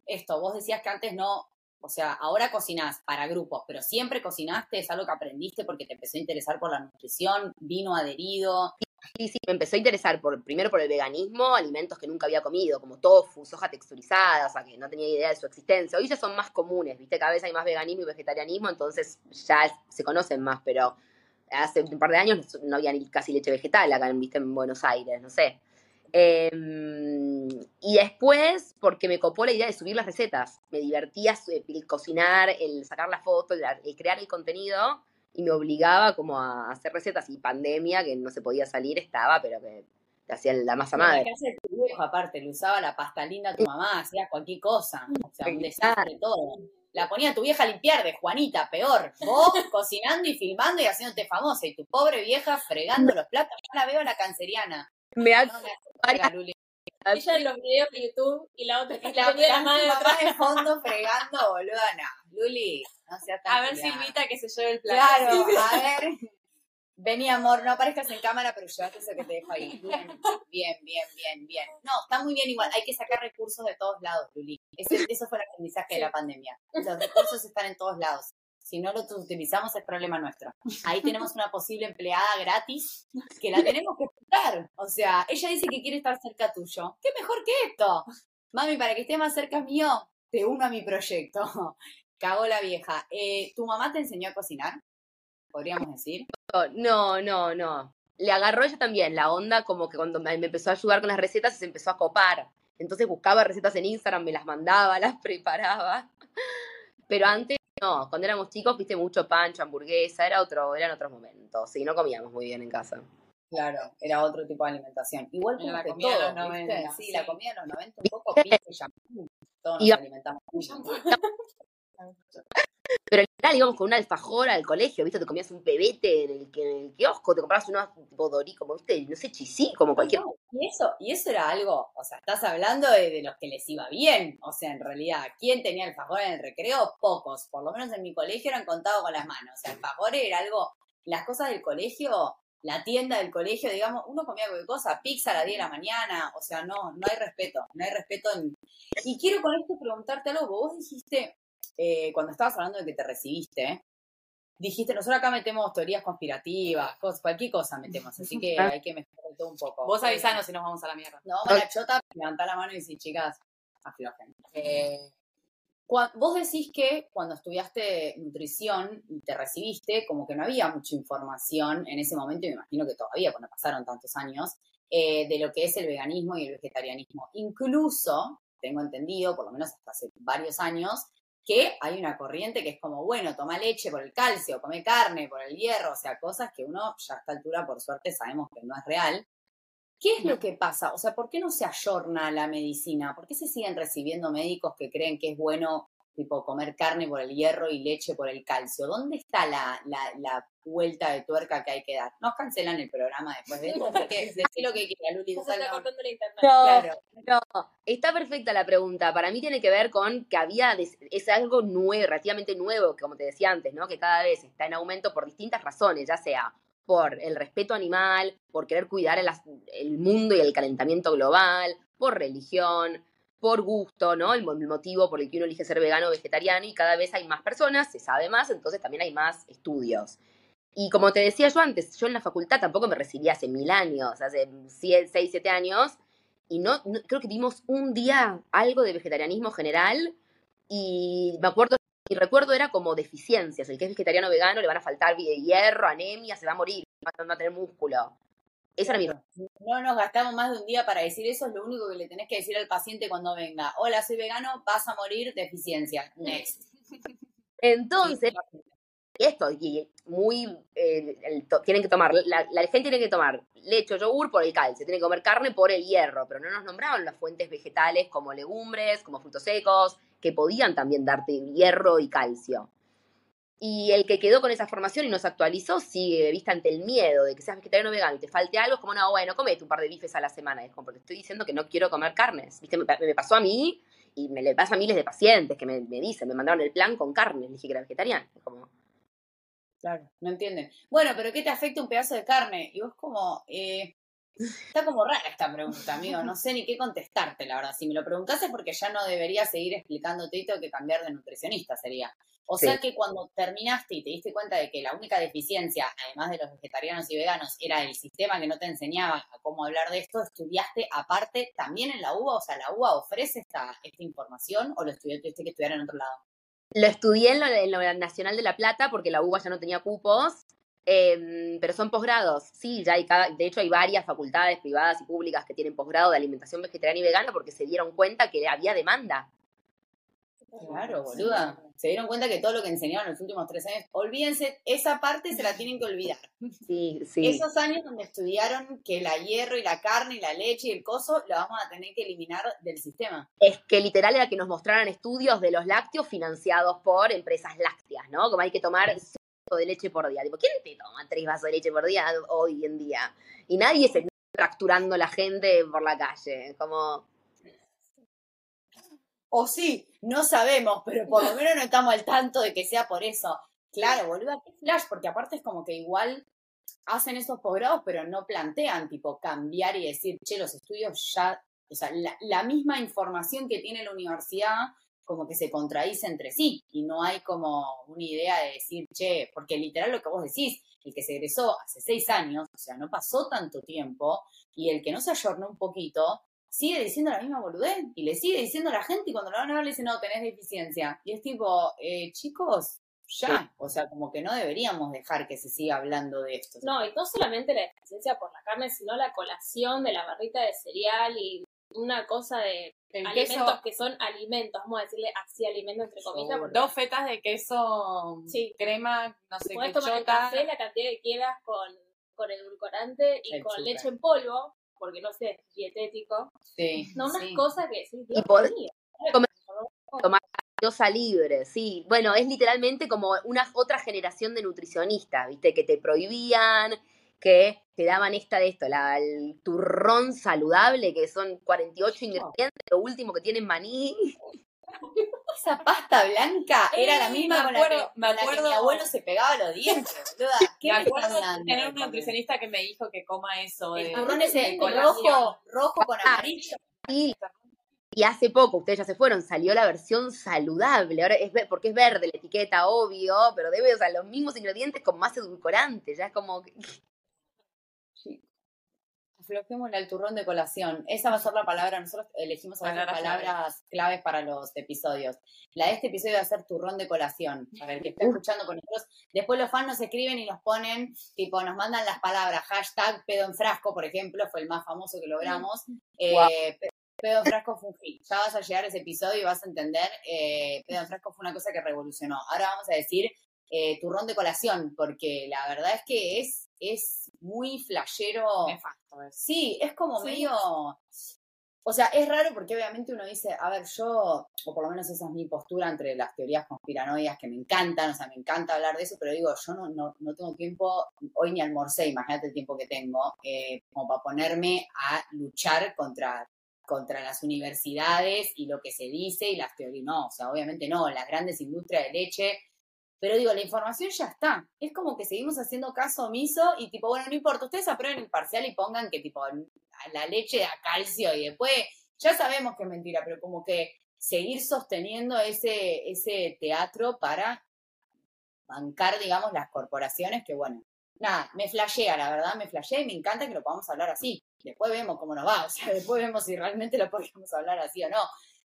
esto, vos decías que antes no, o sea, ahora cocinás para grupos, pero siempre cocinaste, es algo que aprendiste porque te empezó a interesar por la nutrición, vino adherido. Sí, sí, me empezó a interesar por, primero por el veganismo, alimentos que nunca había comido, como tofu, soja texturizada, o sea, que no tenía idea de su existencia. Hoy ya son más comunes, ¿viste? Cada vez hay más veganismo y vegetarianismo, entonces ya se conocen más, pero hace un par de años no había ni casi leche vegetal acá, ¿viste? En Buenos Aires, no sé. Eh, y después, porque me copó la idea de subir las recetas. Me divertía el cocinar, el sacar la foto, el, el crear el contenido y me obligaba como a hacer recetas y pandemia que no se podía salir estaba, pero que te hacía la masa madre. de tu viejo, aparte, le usaba la pasta linda a tu mamá, hacía cualquier cosa. O sea, un desastre todo. La ponía tu vieja a limpiar de Juanita, peor. Vos cocinando y filmando y haciéndote famosa. Y tu pobre vieja fregando los platos. Yo la veo a la canceriana. Me ha Luli. Ella en los videos de YouTube y la otra y la, la, mamá de fondo fregando, boluda, no. Luli, no seas tan A ver si invita que se lleve el plato. Claro, a ver. Vení, amor, no aparezcas en cámara, pero llévate eso que te dejo ahí. Bien, bien, bien, bien, bien. No, está muy bien igual. Hay que sacar recursos de todos lados, Luli. eso fue el aprendizaje de la pandemia. Los recursos están en todos lados. Si no los utilizamos es problema nuestro. Ahí tenemos una posible empleada gratis que la tenemos que escuchar. O sea, ella dice que quiere estar cerca tuyo. ¿Qué mejor que esto? Mami, para que esté más cerca mío, te uno a mi proyecto. Cagó la vieja. Eh, ¿Tu mamá te enseñó a cocinar? Podríamos decir. No, no, no. Le agarró ella también la onda como que cuando me empezó a ayudar con las recetas se empezó a copar. Entonces buscaba recetas en Instagram, me las mandaba, las preparaba. Pero antes no, cuando éramos chicos, viste mucho pancho, hamburguesa, era otro, eran otros momentos. Y no comíamos muy bien en casa. Claro, era otro tipo de alimentación. Igual que la comida de los 90. Sí, la comida de los 90, un poco pizza y shampoo. Todos nos alimentamos. Pero en general íbamos con un alfajor al colegio, ¿viste? Te comías un pebete en el, en el kiosco, te comprabas unos tipo dorí, como, ¿viste? No sé, chisí, como cualquier... y eso, y eso era algo, o sea, estás hablando de, los que les iba bien, o sea, en realidad, ¿quién tenía alfajor en el recreo? Pocos, por lo menos en mi colegio eran contados con las manos, o sea, alfajor era algo, las cosas del colegio, la tienda del colegio, digamos, uno comía cualquier cosa, pizza a las 10 de la mañana, o sea, no, no hay respeto, no hay respeto en... Y quiero con esto preguntarte algo, vos dijiste, eh, cuando estabas hablando de que te recibiste, dijiste, nosotros acá metemos teorías conspirativas, cualquier cosa metemos, así que hay que mejorar todo un poco. Vos avisanos si nos vamos a la mierda. No, vamos a la chota, levantá la mano y decís, chicas, aflojen. Eh, vos decís que cuando estudiaste nutrición y te recibiste, como que no había mucha información en ese momento, y me imagino que todavía, cuando pasaron tantos años, eh, de lo que es el veganismo y el vegetarianismo. Incluso, tengo entendido, por lo menos hasta hace varios años, que hay una corriente que es como, bueno, toma leche por el calcio, come carne por el hierro, o sea, cosas que uno ya a esta altura, por suerte, sabemos que no es real. ¿Qué es lo que pasa? O sea, ¿por qué no se ayorna la medicina? ¿Por qué se siguen recibiendo médicos que creen que es bueno tipo comer carne por el hierro y leche por el calcio. ¿Dónde está la, la, vuelta de tuerca que hay que dar? Nos cancelan el programa después de esto, porque lo que quiera, Luli. Se está cortando la internet. No, claro. no, está perfecta la pregunta. Para mí tiene que ver con que había, es algo nuevo, relativamente nuevo, que como te decía antes, ¿no? Que cada vez está en aumento por distintas razones, ya sea por el respeto animal, por querer cuidar el mundo y el calentamiento global, por religión, por gusto, ¿no? El, motivo por el que uno elige ser vegano o vegetariano y cada vez hay más personas, se sabe más, entonces también hay más estudios. Y como te decía yo antes, yo en la facultad tampoco me recibí hace mil años, hace seis, siete años, y no, creo que vimos un día algo de vegetarianismo general y me acuerdo, mi recuerdo era como deficiencias, el que es vegetariano o vegano le van a faltar hierro, anemia, se va a morir, va a tener músculo. Era No nos gastamos más de un día para decir eso, es lo único que le tenés que decir al paciente cuando venga. Hola, soy vegano, vas a morir, deficiencia. Next. Entonces, esto, y muy, eh, tienen que tomar, la, gente tiene que tomar leche o yogur por el calcio, tiene que comer carne por el hierro, pero no nos nombraban las fuentes vegetales como legumbres, como frutos secos, que podían también darte hierro y calcio. Y el que quedó con esa formación y nos actualizó sigue vista ante el miedo de que seas vegetariano o vegano y te falte algo, es como, no, bueno, comete un par de bifes a la semana. Es como, porque estoy diciendo que no quiero comer carnes. ¿Viste? Me, pasó a mí y me le pasa a miles de pacientes que me, dicen, me mandaron el plan con carne, dije que era vegetariano. Es como... Claro, no entienden. Bueno, pero ¿qué te afecta un pedazo de carne? Y vos como, eh, Está como rara esta pregunta, amigo. No sé ni qué contestarte, la verdad. Si me lo preguntases es porque ya no debería seguir explicándote y tengo que cambiar de nutricionista, sería. O sea que cuando terminaste y te diste cuenta de que la única deficiencia, además de los vegetarianos y veganos, era el sistema que no te enseñaba a cómo hablar de esto, estudiaste aparte también en la UBA, o sea, ¿la UBA ofrece esta, esta información o lo estudiaste que estudiar en otro lado? Lo estudié en lo, en Nacional de La Plata porque la UBA ya no tenía cupos Em, pero son posgrados, sí, ya hay cada, de hecho hay varias facultades privadas y públicas que tienen posgrado de alimentación vegetariana y vegana porque se dieron cuenta que había demanda. Claro, boluda. Se dieron cuenta que todo lo que enseñaron en los últimos tres años, olvídense, esa parte se la tienen que olvidar. Sí, sí. Esos años donde estudiaron que la hierro y la carne y la leche y el coso lo vamos a tener que eliminar del sistema. Es que literal era que nos mostraran estudios de los lácteos financiados por empresas lácteas, ¿no? Como hay que tomar de leche por día. ¿quién te toma tres vasos de leche por día hoy en día? Y nadie se fracturando la gente por la calle, como... O sí, no sabemos, pero por lo menos no estamos al tanto de que sea por eso. Claro, boluda, qué flash, porque aparte es como que igual hacen esos posgrados, pero no plantean, tipo, cambiar y decir, che, los estudios ya, o sea, la, misma información que tiene la universidad como que se contradice entre sí y no hay como una idea de decir, che, porque literal lo que vos decís, el que se egresó hace seis años, o sea, no pasó tanto tiempo, y el que no se ayornó un poquito, sigue diciendo la misma boludez y le sigue diciendo a la gente y cuando lo van a ver le dicen, no, tenés deficiencia. Y es tipo, eh, chicos, ya, o sea, como que no deberíamos dejar que se siga hablando de esto. No, y no solamente la deficiencia por la carne, sino la colación de la barrita de cereal y una cosa de alimentos que son alimentos, vamos a decirle así alimentos entre comillas. Dos fetas de queso, sí. crema, no sé Puedes tomar el café la cantidad que quieras con, con edulcorante y con leche en polvo, porque no sé, es dietético. Sí. No, unas cosas que sí, y tomar libre, sí. Bueno, es literalmente como una otra generación de nutricionistas, ¿viste? Que te prohibían, que te daban esta de esto, la, el turrón saludable, que son 48 ingredientes, lo último que tienen maní. Esa pasta blanca era la misma con, la que, me acuerdo, mi abuelo se pegaba los dientes, ¿Qué me, acuerdo tener un nutricionista que me dijo que coma eso. El turrón ese rojo, rojo con ah, amarillo. Y hace poco, ustedes ya se fueron, salió la versión saludable. Ahora es porque es verde la etiqueta, obvio, pero debe, o sea, los mismos ingredientes con más edulcorante. Ya es como. Sí. Aflojémosle al turrón de colación. Esa va a ser la palabra. Nosotros elegimos a palabras claves para los episodios. La de este episodio va a ser turrón de colación. A ver, que está escuchando con nosotros. Después los fans nos escriben y nos ponen, tipo, nos mandan las palabras. Hashtag pedo en frasco, por ejemplo, fue el más famoso que logramos. Eh, Pedo en Frasco fue un hit. Ya vas a llegar a ese episodio y vas a entender. Eh, Pedo en Frasco fue una cosa que revolucionó. Ahora vamos a decir eh, turrón de colación, porque la verdad es que es, es muy flashero. Sí, es como medio. O sea, es raro porque obviamente uno dice, a ver, yo, o por lo menos esa es mi postura entre las teorías conspiranoias que me encantan, o sea, me encanta hablar de eso, pero digo, yo no, no, no tengo tiempo, hoy ni almorcé, imagínate el tiempo que tengo, eh, como para ponerme a luchar contra contra las universidades y lo que se dice y las teorías. No, o sea, obviamente no, las grandes industrias de leche. Pero digo, la información ya está. Es como que seguimos haciendo caso omiso y tipo, bueno, no importa, ustedes aprueben el parcial y pongan que tipo la leche da calcio y después ya sabemos que es mentira, pero como que seguir sosteniendo ese, ese teatro para bancar, digamos, las corporaciones que, bueno, nada, me flashea, la verdad, me flashea y me encanta que lo podamos hablar así. Después vemos cómo nos va, o sea, después vemos si realmente lo podemos hablar así o no.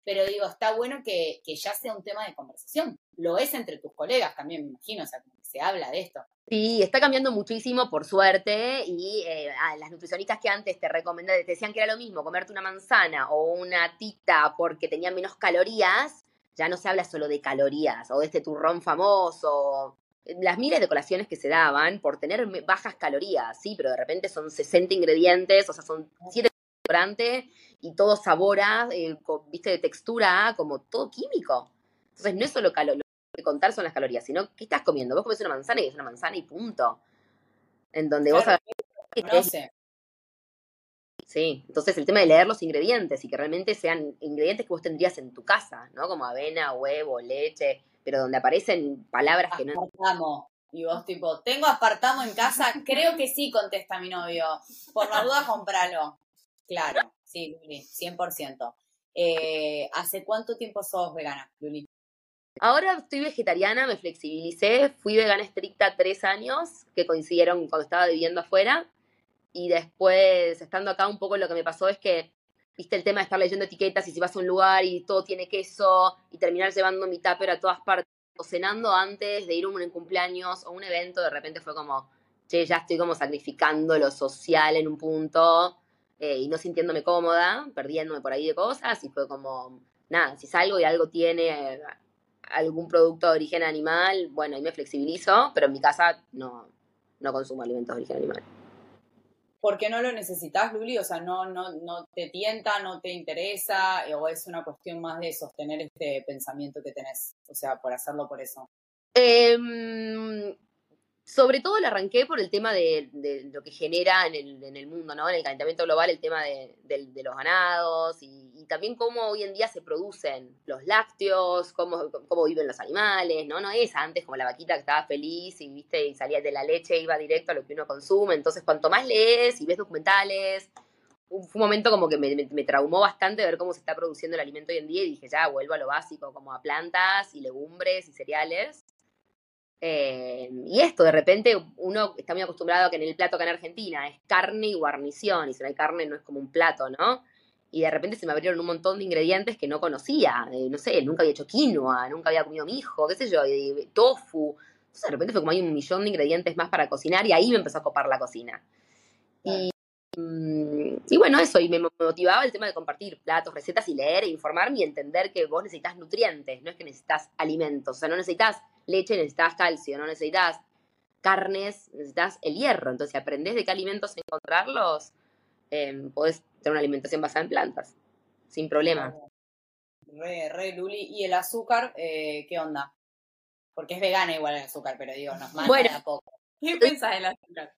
Pero digo, está bueno que, que ya sea un tema de conversación. Lo es entre tus colegas también, me imagino, o sea, se habla de esto. Sí, está cambiando muchísimo, por suerte, y eh, las nutricionistas que antes te recomendaban, te decían que era lo mismo comerte una manzana o una tita porque tenía menos calorías, ya no se habla solo de calorías o de este turrón famoso las miles de colaciones que se daban por tener bajas calorías, sí, pero de repente son 60 ingredientes, o sea, son 7 restaurantes y todo sabora, eh, viste, de textura, como todo químico. Entonces, no es solo lo que contar son las calorías, sino ¿qué estás comiendo? Vos comes una manzana y es una manzana y punto. En donde vos Sí, entonces el tema de leer los ingredientes y que realmente sean ingredientes que vos tendrías en tu casa, ¿no? Como avena, huevo, leche, pero donde aparecen palabras que no. Aspartamo. Y vos, tipo, ¿tengo aspartamo en casa? Creo que sí, contesta mi novio. Por la duda, compralo. Claro, sí, Luli, 100%. Eh, ¿Hace cuánto tiempo sos vegana, Luli? Ahora estoy vegetariana, me flexibilicé, fui vegana estricta tres años, que coincidieron cuando estaba viviendo afuera, y después, estando acá, un poco lo que me pasó es que viste el tema de estar leyendo etiquetas y si vas a un lugar y todo tiene queso y terminar llevando mi tupper a todas partes o cenando antes de ir a un cumpleaños o un evento, de repente fue como, che, ya estoy como sacrificando lo social en un punto eh, y no sintiéndome cómoda, perdiéndome por ahí de cosas y fue como, nada, si salgo y algo tiene algún producto de origen animal, bueno, ahí me flexibilizo, pero en mi casa no, no consumo alimentos de origen animal porque no lo necesitas, Luli, o sea, no, no, no te tienta, no te interesa, eh, o es una cuestión más de sostener este pensamiento que tenés, o sea, por hacerlo por eso. Em, sobre todo lo arranqué por el tema de, lo que genera en el, en el, mundo, ¿no? En el calentamiento global, el tema de, los ganados y, también cómo hoy en día se producen los lácteos, cómo, viven los animales, ¿no? No es antes como la vaquita que estaba feliz y, viste, y salía de la leche iba directo a lo que uno consume. Entonces, cuanto más lees y ves documentales, fue un momento como que me, me, traumó bastante ver cómo se está produciendo el alimento hoy en día y dije, ya, vuelvo a lo básico, como a plantas y legumbres y cereales. Eh, y esto, de repente, uno está muy acostumbrado a que en el plato acá en Argentina es carne y guarnición, y si no hay carne no es como un plato, ¿no? Y de repente se me abrieron un montón de ingredientes que no conocía. Eh, no sé, nunca había hecho quinoa, nunca había comido mi hijo, qué sé yo, tofu. Entonces de repente fue como hay un millón de ingredientes más para cocinar y ahí me empezó a copar la cocina. Y, mm, y, bueno, eso, y me motivaba el tema de compartir platos, recetas y leer e informarme y entender que vos necesitas nutrientes, no es que necesitas alimentos, o sea, no necesitas leche necesitas calcio, no necesitas carnes, necesitas el hierro. Entonces, si aprendes de qué alimentos encontrarlos, eh, podés tener una alimentación basada en plantas, sin problema. Re, re, Luli. ¿Y el azúcar, eh, qué onda? Porque es vegana igual el azúcar, pero digo, nos mata bueno, a poco. ¿Qué piensas del azúcar?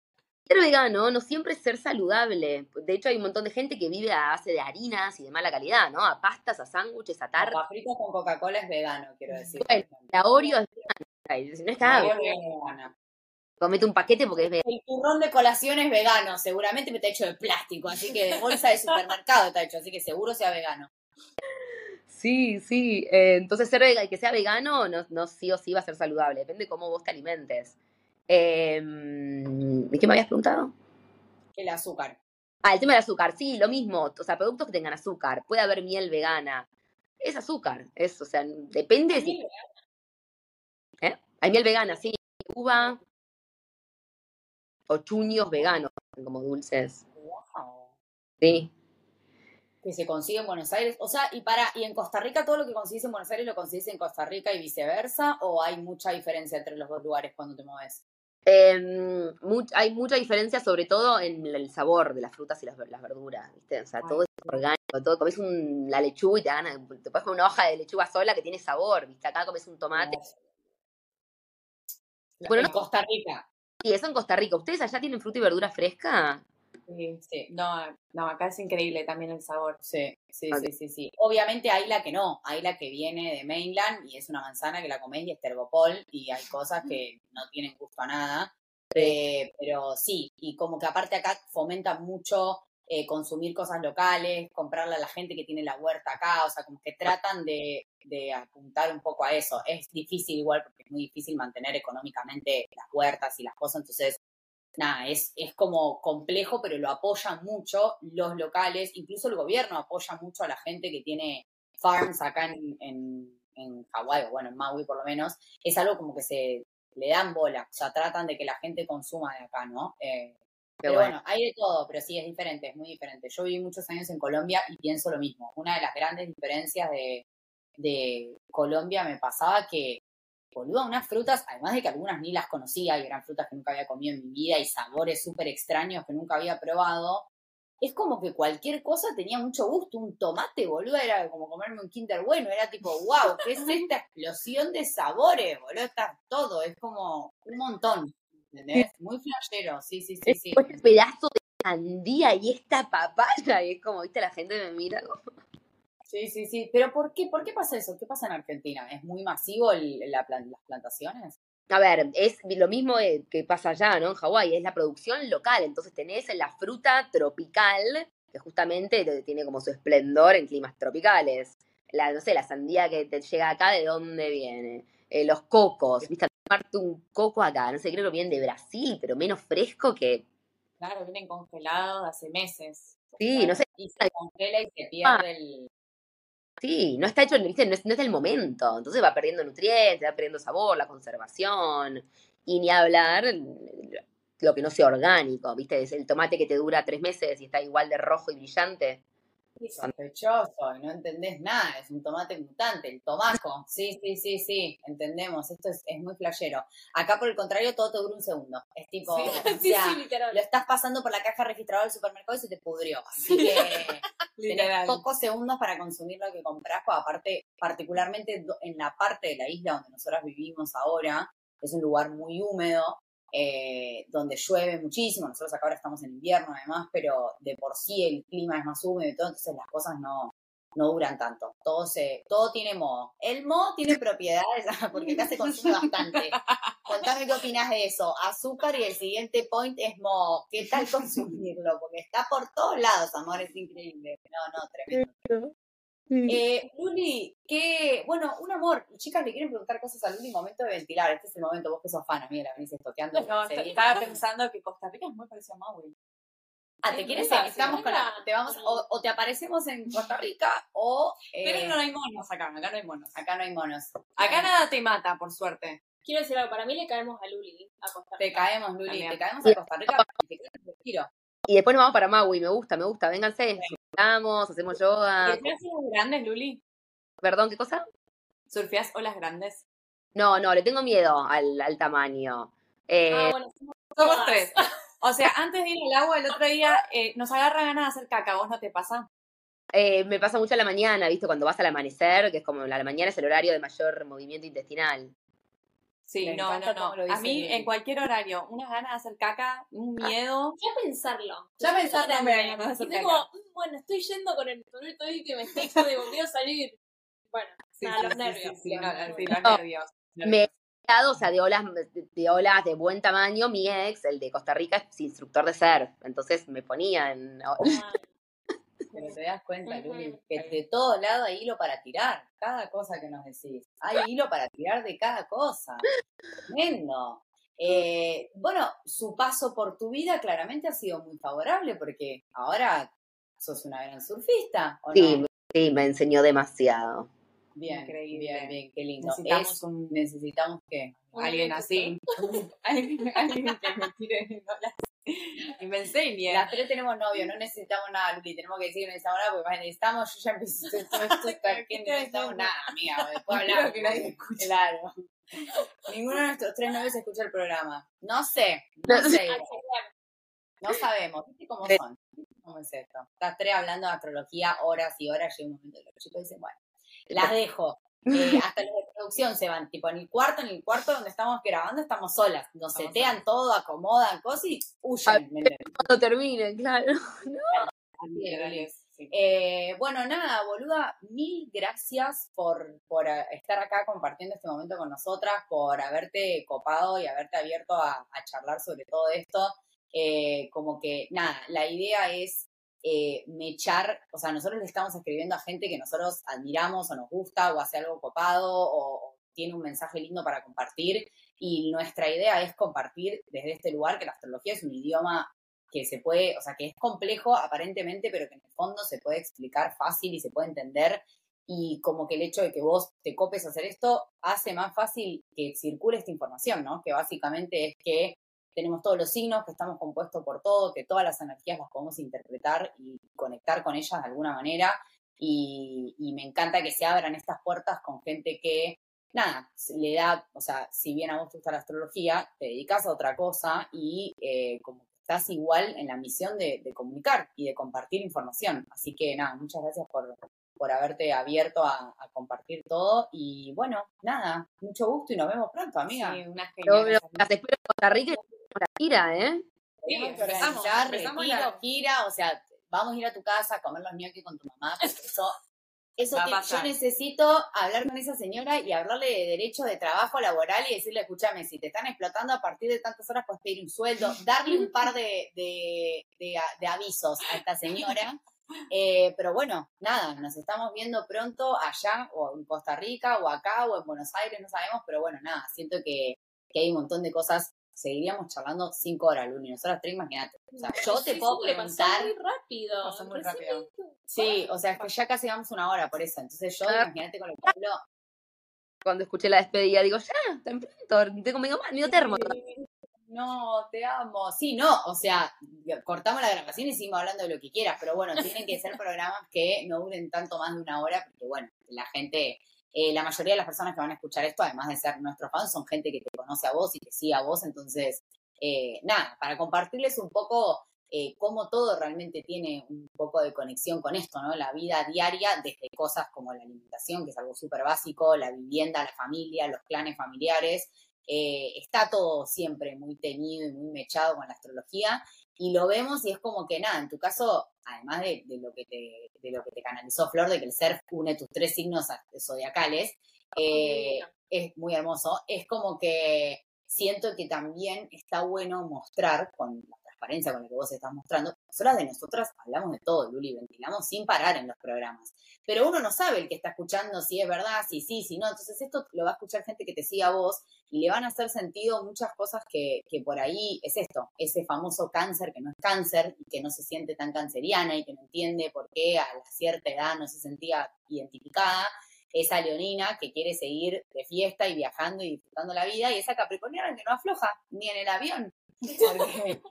Ser vegano no siempre es ser saludable. De hecho, hay un montón de gente que vive a base de harinas y de mala calidad, ¿no? A pastas, a sándwiches, a tartas. La frita con Coca-Cola es vegano, quiero decir. Bueno, la Oreo es vegana. No está vegana. Comete un paquete porque es vegano. El turrón de colación es vegano, seguramente me está hecho de plástico, así que de bolsa de supermercado está hecho, así que seguro sea vegano. Sí, sí. Eh, entonces, ser que sea vegano no, no sí o sí va a ser saludable. Depende de cómo vos te alimentes. Eh, qué me habías preguntado? El azúcar. Ah, el tema del azúcar, sí, lo mismo. O sea, productos que tengan azúcar. Puede haber miel vegana. Es azúcar. Es, o sea, depende si. ¿Eh? Hay miel vegana, sí. Uva. O chuños veganos, como dulces. Sí. Que se consigue en Buenos Aires. O sea, y para, y en Costa Rica todo lo que consigues en Buenos Aires lo consigues en Costa Rica y viceversa, o hay mucha diferencia entre los dos lugares cuando te mueves? Eh, hay mucha diferencia, sobre todo en el sabor de las frutas y las, verduras, ¿viste? O sea, todo es orgánico, todo comes la lechuga y te, dan, te una hoja de lechuga sola que tiene sabor, ¿viste? Acá comes un tomate. Bueno, en Costa Rica. Sí, eso en Costa Rica. ¿Ustedes allá tienen fruta y verdura fresca? Sí, sí. No, no, acá es increíble también el sabor. Sí, sí, sí, sí, sí. Obviamente hay la que no, hay la que viene de mainland y es una manzana que la coméis y es terbopol y hay cosas que no tienen gusto a nada. Eh, pero sí, y como que aparte acá fomenta mucho eh, consumir cosas locales, comprarle a la gente que tiene la huerta acá, o sea, como que tratan de, de apuntar un poco a eso. Es difícil igual porque es muy difícil mantener económicamente las huertas y las cosas, entonces nada, es, es como complejo, pero lo apoyan mucho los locales, incluso el gobierno apoya mucho a la gente que tiene farms acá en, en, en Hawái, o bueno, en Maui por lo menos, es algo como que se le dan bola, o sea, tratan de que la gente consuma de acá, ¿no? Eh, pero bueno. hay de todo, pero sí es diferente, es muy diferente. Yo viví muchos años en Colombia y pienso lo mismo. Una de las grandes diferencias de, de Colombia me pasaba que boludo, unas frutas, además de que algunas ni las conocía y eran frutas que nunca había comido en mi vida y sabores súper extraños que nunca había probado, es como que cualquier cosa tenía mucho gusto. Un tomate, boludo, era como comerme un Kinder bueno. Era tipo, wow, ¿qué es esta explosión de sabores, boludo? Está todo, es como un montón. ¿Entendés? Muy flashero, sí, sí, sí. sí. Este pedazo de sandía y esta papaya, y es como, viste, la gente me mira como... Sí, sí, sí. Pero ¿por qué, por qué pasa eso? ¿Qué pasa en Argentina? ¿Es muy masivo las plantaciones? A ver, es lo mismo que pasa allá, ¿no? En Hawái, es la producción local. Entonces tenés la fruta tropical, que justamente tiene como su esplendor en climas tropicales. La, no sé, la sandía que te llega acá, ¿de dónde viene? Eh, los cocos, ¿viste? Tomarte un coco acá, no sé, creo que vienen de Brasil, pero menos fresco que... Claro, vienen congelados hace meses. Sí, no sé. Y se congela y se pierde el Sí, no está hecho, No, es, no es del momento, entonces va perdiendo nutrientes, va perdiendo sabor, la conservación, y ni hablar lo que no sea orgánico, ¿viste? Es el tomate que te dura tres meses y está igual de rojo y brillante. Sí, sospechoso, no entendés nada, es un tomate mutante, el tomaco. Sí, sí, sí, sí, entendemos, esto es, muy flayero. Acá, por el contrario, todo te dura un segundo. Es tipo, sí, lo estás pasando por la caja registradora del supermercado y se te pudrió. Así que tenés pocos segundos para consumir lo que compras, pues, aparte, particularmente en la parte de la isla donde nosotros vivimos ahora, es un lugar muy húmedo, eh, donde llueve muchísimo, nosotros acá ahora estamos en invierno además, pero de por sí el clima es más húmedo y todo, entonces las cosas no, no duran tanto. Todo, se, todo tiene moho. El moho tiene propiedades, porque acá se consume bastante. Contame qué opinas de eso. Azúcar y el siguiente point es moho. ¿Qué tal consumirlo? Porque está por todos lados, amor, es increíble. No, no, tremendo. Eh, Luli, que, bueno, un amor, chicas le quieren preguntar cosas al último momento de ventilar. Este es el momento, vos que sos fan, mira, venís estoqueando. No, estaba pensando que Costa Rica es muy parecido a Maui. Ah, ¿te quieres? Estamos con te vamos, o, te aparecemos en Costa Rica o... Eh, Pero no hay monos acá, acá no hay monos. Acá no hay monos. Acá nada te mata, por suerte. Quiero decir algo, para mí le caemos a Luli, a Costa Rica. Te caemos, Luli, te caemos a Costa Rica. y después nos vamos para Maui, me gusta, me gusta. Vénganse, surfeamos, hacemos yoga. ¿Surfeas olas grandes, Luli? ¿Perdón, qué cosa? ¿Surfeas olas grandes? No, no, le tengo miedo al, al tamaño. Eh, ah, bueno, somos tres. O sea, antes de ir al agua el otro día eh, nos agarra ganas de hacer caca, ¿vos no te pasa? Eh, me pasa mucho a la mañana, ¿viste? Cuando vas al amanecer, que es como la, mañana es el horario de mayor movimiento intestinal. Sí, no, no, no. A mí, en cualquier horario, unas ganas de hacer caca, un ah, miedo. Ya pensarlo. Ya pensarlo me ganas de hacer caca. Mm, bueno, estoy yendo con el todo y que me estoy digo, quiero salir. Bueno, sí, los nervios. Sí, los nervios. Me o sea, de olas, de olas de buen tamaño, mi ex, el de Costa Rica, es instructor de surf. Entonces me ponía en. Ah. Pero te das cuenta, Luli, que de todo lado hay hilo para tirar. Cada cosa que nos decís. Hay hilo para tirar de cada cosa. Tremendo. Eh, bueno, su paso por tu vida claramente ha sido muy favorable porque ahora sos una gran surfista. sí, sí, me enseñó demasiado. Bien, bien, bien, qué lindo. Necesitamos, un, necesitamos que alguien así, alguien, alguien, que me tire y me enseñe. Las tres tenemos novio, no necesitamos nada, Luli, tenemos que decir que necesitamos nada, porque necesitamos, yo ya empecé todo esto, que no necesitamos nada, amiga, después hablamos. que nadie escuche. Claro. Ninguno de nuestros tres novios escucha el programa. No sé, no sé. No sabemos, ¿viste cómo son? ¿Cómo es esto? Las tres hablando de astrología horas y horas, llega un momento que los chicos dicen, bueno, las dejo. Eh, hasta los de producción se van, tipo en el cuarto, en el cuarto donde estamos grabando estamos solas, nos setean todo, acomodan cosas y huyen. Cuando termine, claro. Eh, bueno, nada, boluda, mil gracias por, por eh, estar acá compartiendo este momento con nosotras, por haberte copado y haberte abierto a, charlar sobre todo esto. como que, nada, la idea es eh, mechar, o sea, nosotros le estamos escribiendo a gente que nosotros admiramos o nos gusta o hace algo copado o, tiene un mensaje lindo para compartir y nuestra idea es compartir desde este lugar que la astrología es un idioma que se puede, o sea, que es complejo aparentemente, pero que en el fondo se puede explicar fácil y se puede entender y como que el hecho de que vos te copes a hacer esto hace más fácil que circule esta información, ¿no? Que básicamente es que tenemos todos los signos, que estamos compuestos por todo, que todas las energías las podemos interpretar y conectar con ellas de alguna manera. Y, me encanta que se abran estas puertas con gente que, nada, le da, o sea, si bien a vos te gusta la astrología, te dedicas a otra cosa y eh, como estás igual en la misión de, comunicar y de compartir información. Así que nada, muchas gracias por, por haberte abierto a, compartir todo. Y bueno, nada, mucho gusto y nos vemos pronto, amiga. Sí, una Las espero en Costa Rica la gira, ¿eh? Sí, empezamos, empezamos la... gira, o sea, vamos a ir a tu casa a comer los ñoquis con tu mamá, eso, eso yo necesito hablar con esa señora y hablarle de derecho de trabajo laboral y decirle, escúchame, si te están explotando a partir de tantas horas, puedes pedir un sueldo, darle un par de, de, de, avisos a esta señora. Eh, pero bueno, nada, nos estamos viendo pronto allá, o en Costa Rica, o acá, o en Buenos Aires, no sabemos, pero bueno, nada, siento que, que hay un montón de cosas seguiríamos charlando cinco horas, Luni. Nosotras tres, imagínate. O sea, yo te puedo preguntar. muy rápido. Pasó muy rápido. Sí, o sea, es que ya casi vamos una hora por eso. Entonces yo, ah. imagínate con lo que hablo. Cuando escuché la despedida, digo, ya, tan pronto, tengo medio, medio termo. No, te amo. Sí, no, o sea, cortamos la grabación y seguimos hablando de lo que quieras, pero bueno, tienen que ser programas que no duren tanto más de una hora, porque bueno, la gente eh, la mayoría de las personas que van a escuchar esto, además de ser nuestros fans, son gente que te conoce a vos y que sigue a vos. Entonces, eh, nada, para compartirles un poco eh, cómo todo realmente tiene un poco de conexión con esto, ¿no? La vida diaria, desde cosas como la alimentación, que es algo súper básico, la vivienda, la familia, los planes familiares, eh, está todo siempre muy teñido y muy mechado con la astrología y lo vemos y es como que nada, en tu caso, además de, lo, que te, de lo que te canalizó Flor, de que el surf une tus tres signos zodiacales, eh, es muy hermoso, es como que siento que también está bueno mostrar con la transparencia con la que vos estás mostrando, nosotras de nosotras hablamos de todo, Luli, ventilamos sin parar en los programas pero uno no sabe el que está escuchando si es verdad, si sí, si no. Entonces esto lo va a escuchar gente que te siga a vos y le van a hacer sentido muchas cosas que, que por ahí es esto, ese famoso cáncer que no es cáncer y que no se siente tan canceriana y que no entiende por qué a la cierta edad no se sentía identificada esa leonina que quiere seguir de fiesta y viajando y disfrutando la vida, y esa capricorniana que no afloja ni en el avión. Porque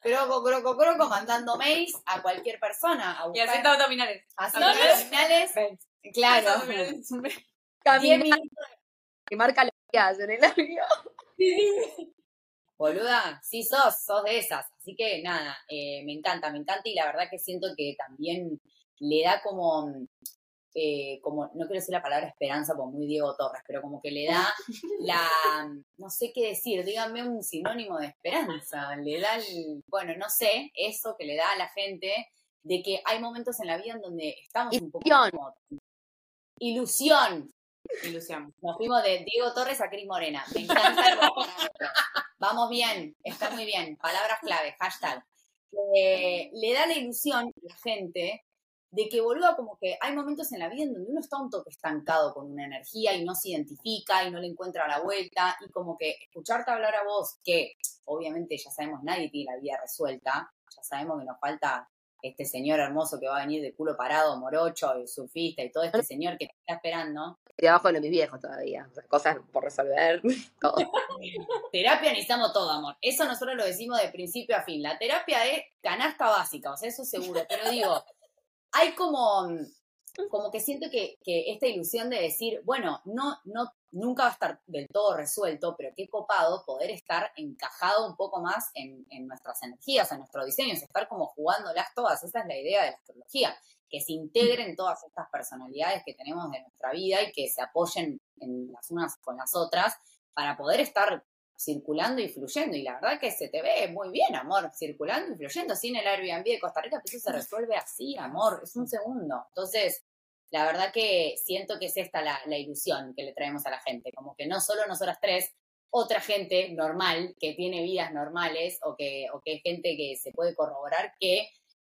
croco, croco, croco, mandando mails a cualquier persona. A y haciendo abdominales. Haciendo abdominales. Claro. También que marca lo que hacen en el avión. Boluda, sí sos, sos de esas. Así que nada, eh, me encanta, me encanta y la verdad que siento que también le da como eh, como, no quiero decir la palabra esperanza, como muy Diego Torres, pero como que le da la, no sé qué decir, díganme un sinónimo de esperanza, le da el, bueno, no sé, eso que le da a la gente de que hay momentos en la vida en donde estamos un poco... Ilusión. Ilusión. Nos fuimos de Diego Torres a Cris Morena. Me encanta. Vamos bien, está muy bien. Palabras clave, hashtag. Eh, le da la ilusión a la gente de que boluda como que hay momentos en la vida en donde uno está un toque estancado con una energía y no se identifica y no le encuentra la vuelta y como que escucharte hablar a vos, que obviamente ya sabemos nadie tiene la vida resuelta, ya sabemos que nos falta este señor hermoso que va a venir de culo parado, morocho, el surfista y todo este señor que te está esperando. Y abajo de mis viejos todavía, cosas por resolver, todo. terapia necesitamos todo, amor. Eso nosotros lo decimos de principio a fin. La terapia es canasta básica, o sea, eso seguro, pero digo, hay como, como que siento que, esta ilusión de decir, bueno, no, no, nunca va a estar del todo resuelto, pero qué copado poder estar encajado un poco más en, nuestras energías, en nuestro diseño, estar como jugándolas todas. Esa es la idea de la astrología, que se integren todas estas personalidades que tenemos de nuestra vida y que se apoyen en las unas con las otras para poder estar circulando y fluyendo. Y la verdad que se te ve muy bien, amor, circulando y fluyendo. Sin el Airbnb de Costa Rica, eso se resuelve así, amor, es un segundo. Entonces, la verdad que siento que es esta la, la ilusión que le traemos a la gente, como que no solo nosotras tres, otra gente normal, que tiene vidas normales o que, o que es gente que se puede corroborar que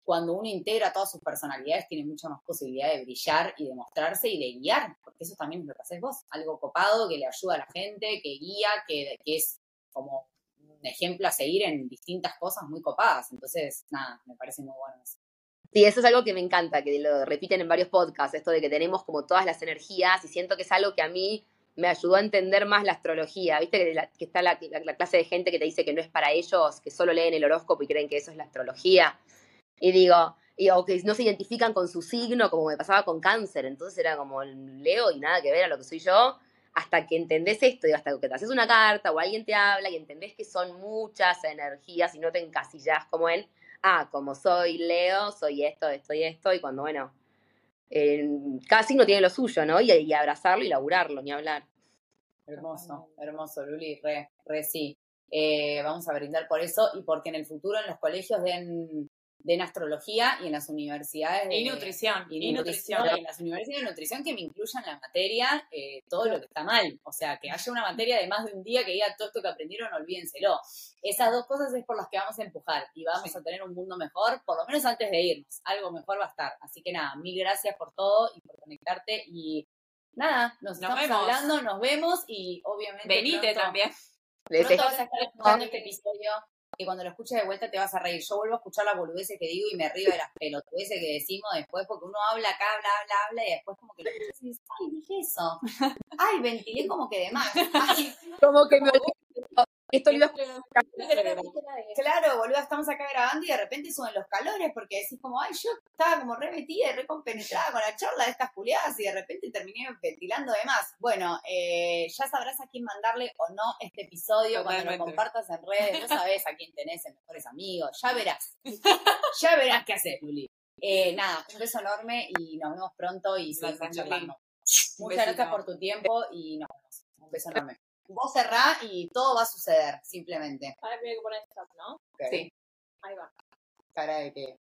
cuando uno integra todas sus personalidades, tiene mucha más posibilidad de brillar y de mostrarse y de guiar, porque eso también es lo que haces vos, algo copado que le ayuda a la gente, que guía, que, que es como un ejemplo a seguir en distintas cosas muy copadas. Entonces, nada, me parece muy bueno eso. Sí, eso es algo que me encanta, que lo repiten en varios podcasts, esto de que tenemos como todas las energías y siento que es algo que a mí me ayudó a entender más la astrología. Viste que, está la, clase de gente que te dice que no es para ellos, que solo leen el horóscopo y creen que eso es la astrología. Y digo, y, o que no se identifican con su signo, como me pasaba con cáncer. Entonces era como Leo y nada que ver a lo que soy yo, hasta que entendés esto, y hasta que te haces una carta o alguien te habla y entendés que son muchas energías y no te encasillas como él. Ah, como soy Leo, soy esto, esto y esto, y cuando, bueno, eh, cada signo tiene lo suyo, ¿no? Y, abrazarlo y laburarlo, ni hablar. Hermoso, hermoso, Luli, re, re sí. Eh, vamos a brindar por eso y porque en el futuro en los colegios den de astrología y en las universidades de, y nutrición. y, nutrición, en las universidades de nutrición que me incluyan la materia eh, todo lo que está mal. O sea que haya una materia de más de un día que diga todo esto que aprendieron olvídenselo esas dos cosas es por las que vamos a empujar y vamos a tener un mundo mejor por lo menos antes de irnos. Algo mejor va a estar. Así que nada mil gracias por todo y por conectarte y nada nos, estamos hablando nos vemos y obviamente venite también. Pronto vas a estar escuchando este episodio que cuando lo escuches de vuelta te vas a reír. Yo vuelvo a escuchar la boludeces que digo y me río de las pelotudeces que decimos después, porque uno habla acá, habla, habla, habla, y después como que lo escuchas y dices, ay, dije eso. Ay, ventilé como que de más. como que me esto lo Claro, boludo, estamos acá grabando y de repente suben los calores porque decís como, ay, yo estaba como re metida y re compenetrada con la charla de estas culiadas y de repente terminé ventilando de más. Bueno, eh, ya sabrás a quién mandarle o no este episodio cuando lo compartas en redes. No sabes a quién tenés en mejores amigos. Ya verás. ya verás qué haces, Luli. Eh, nada, un beso enorme y nos vemos pronto y seguimos charlando. Muchas gracias por tu tiempo y nos vemos. Un beso enorme. Vos cerrá y todo va a suceder, simplemente. Ahora que poner stop, ¿no? Okay. Sí. Ahí va. Cara de que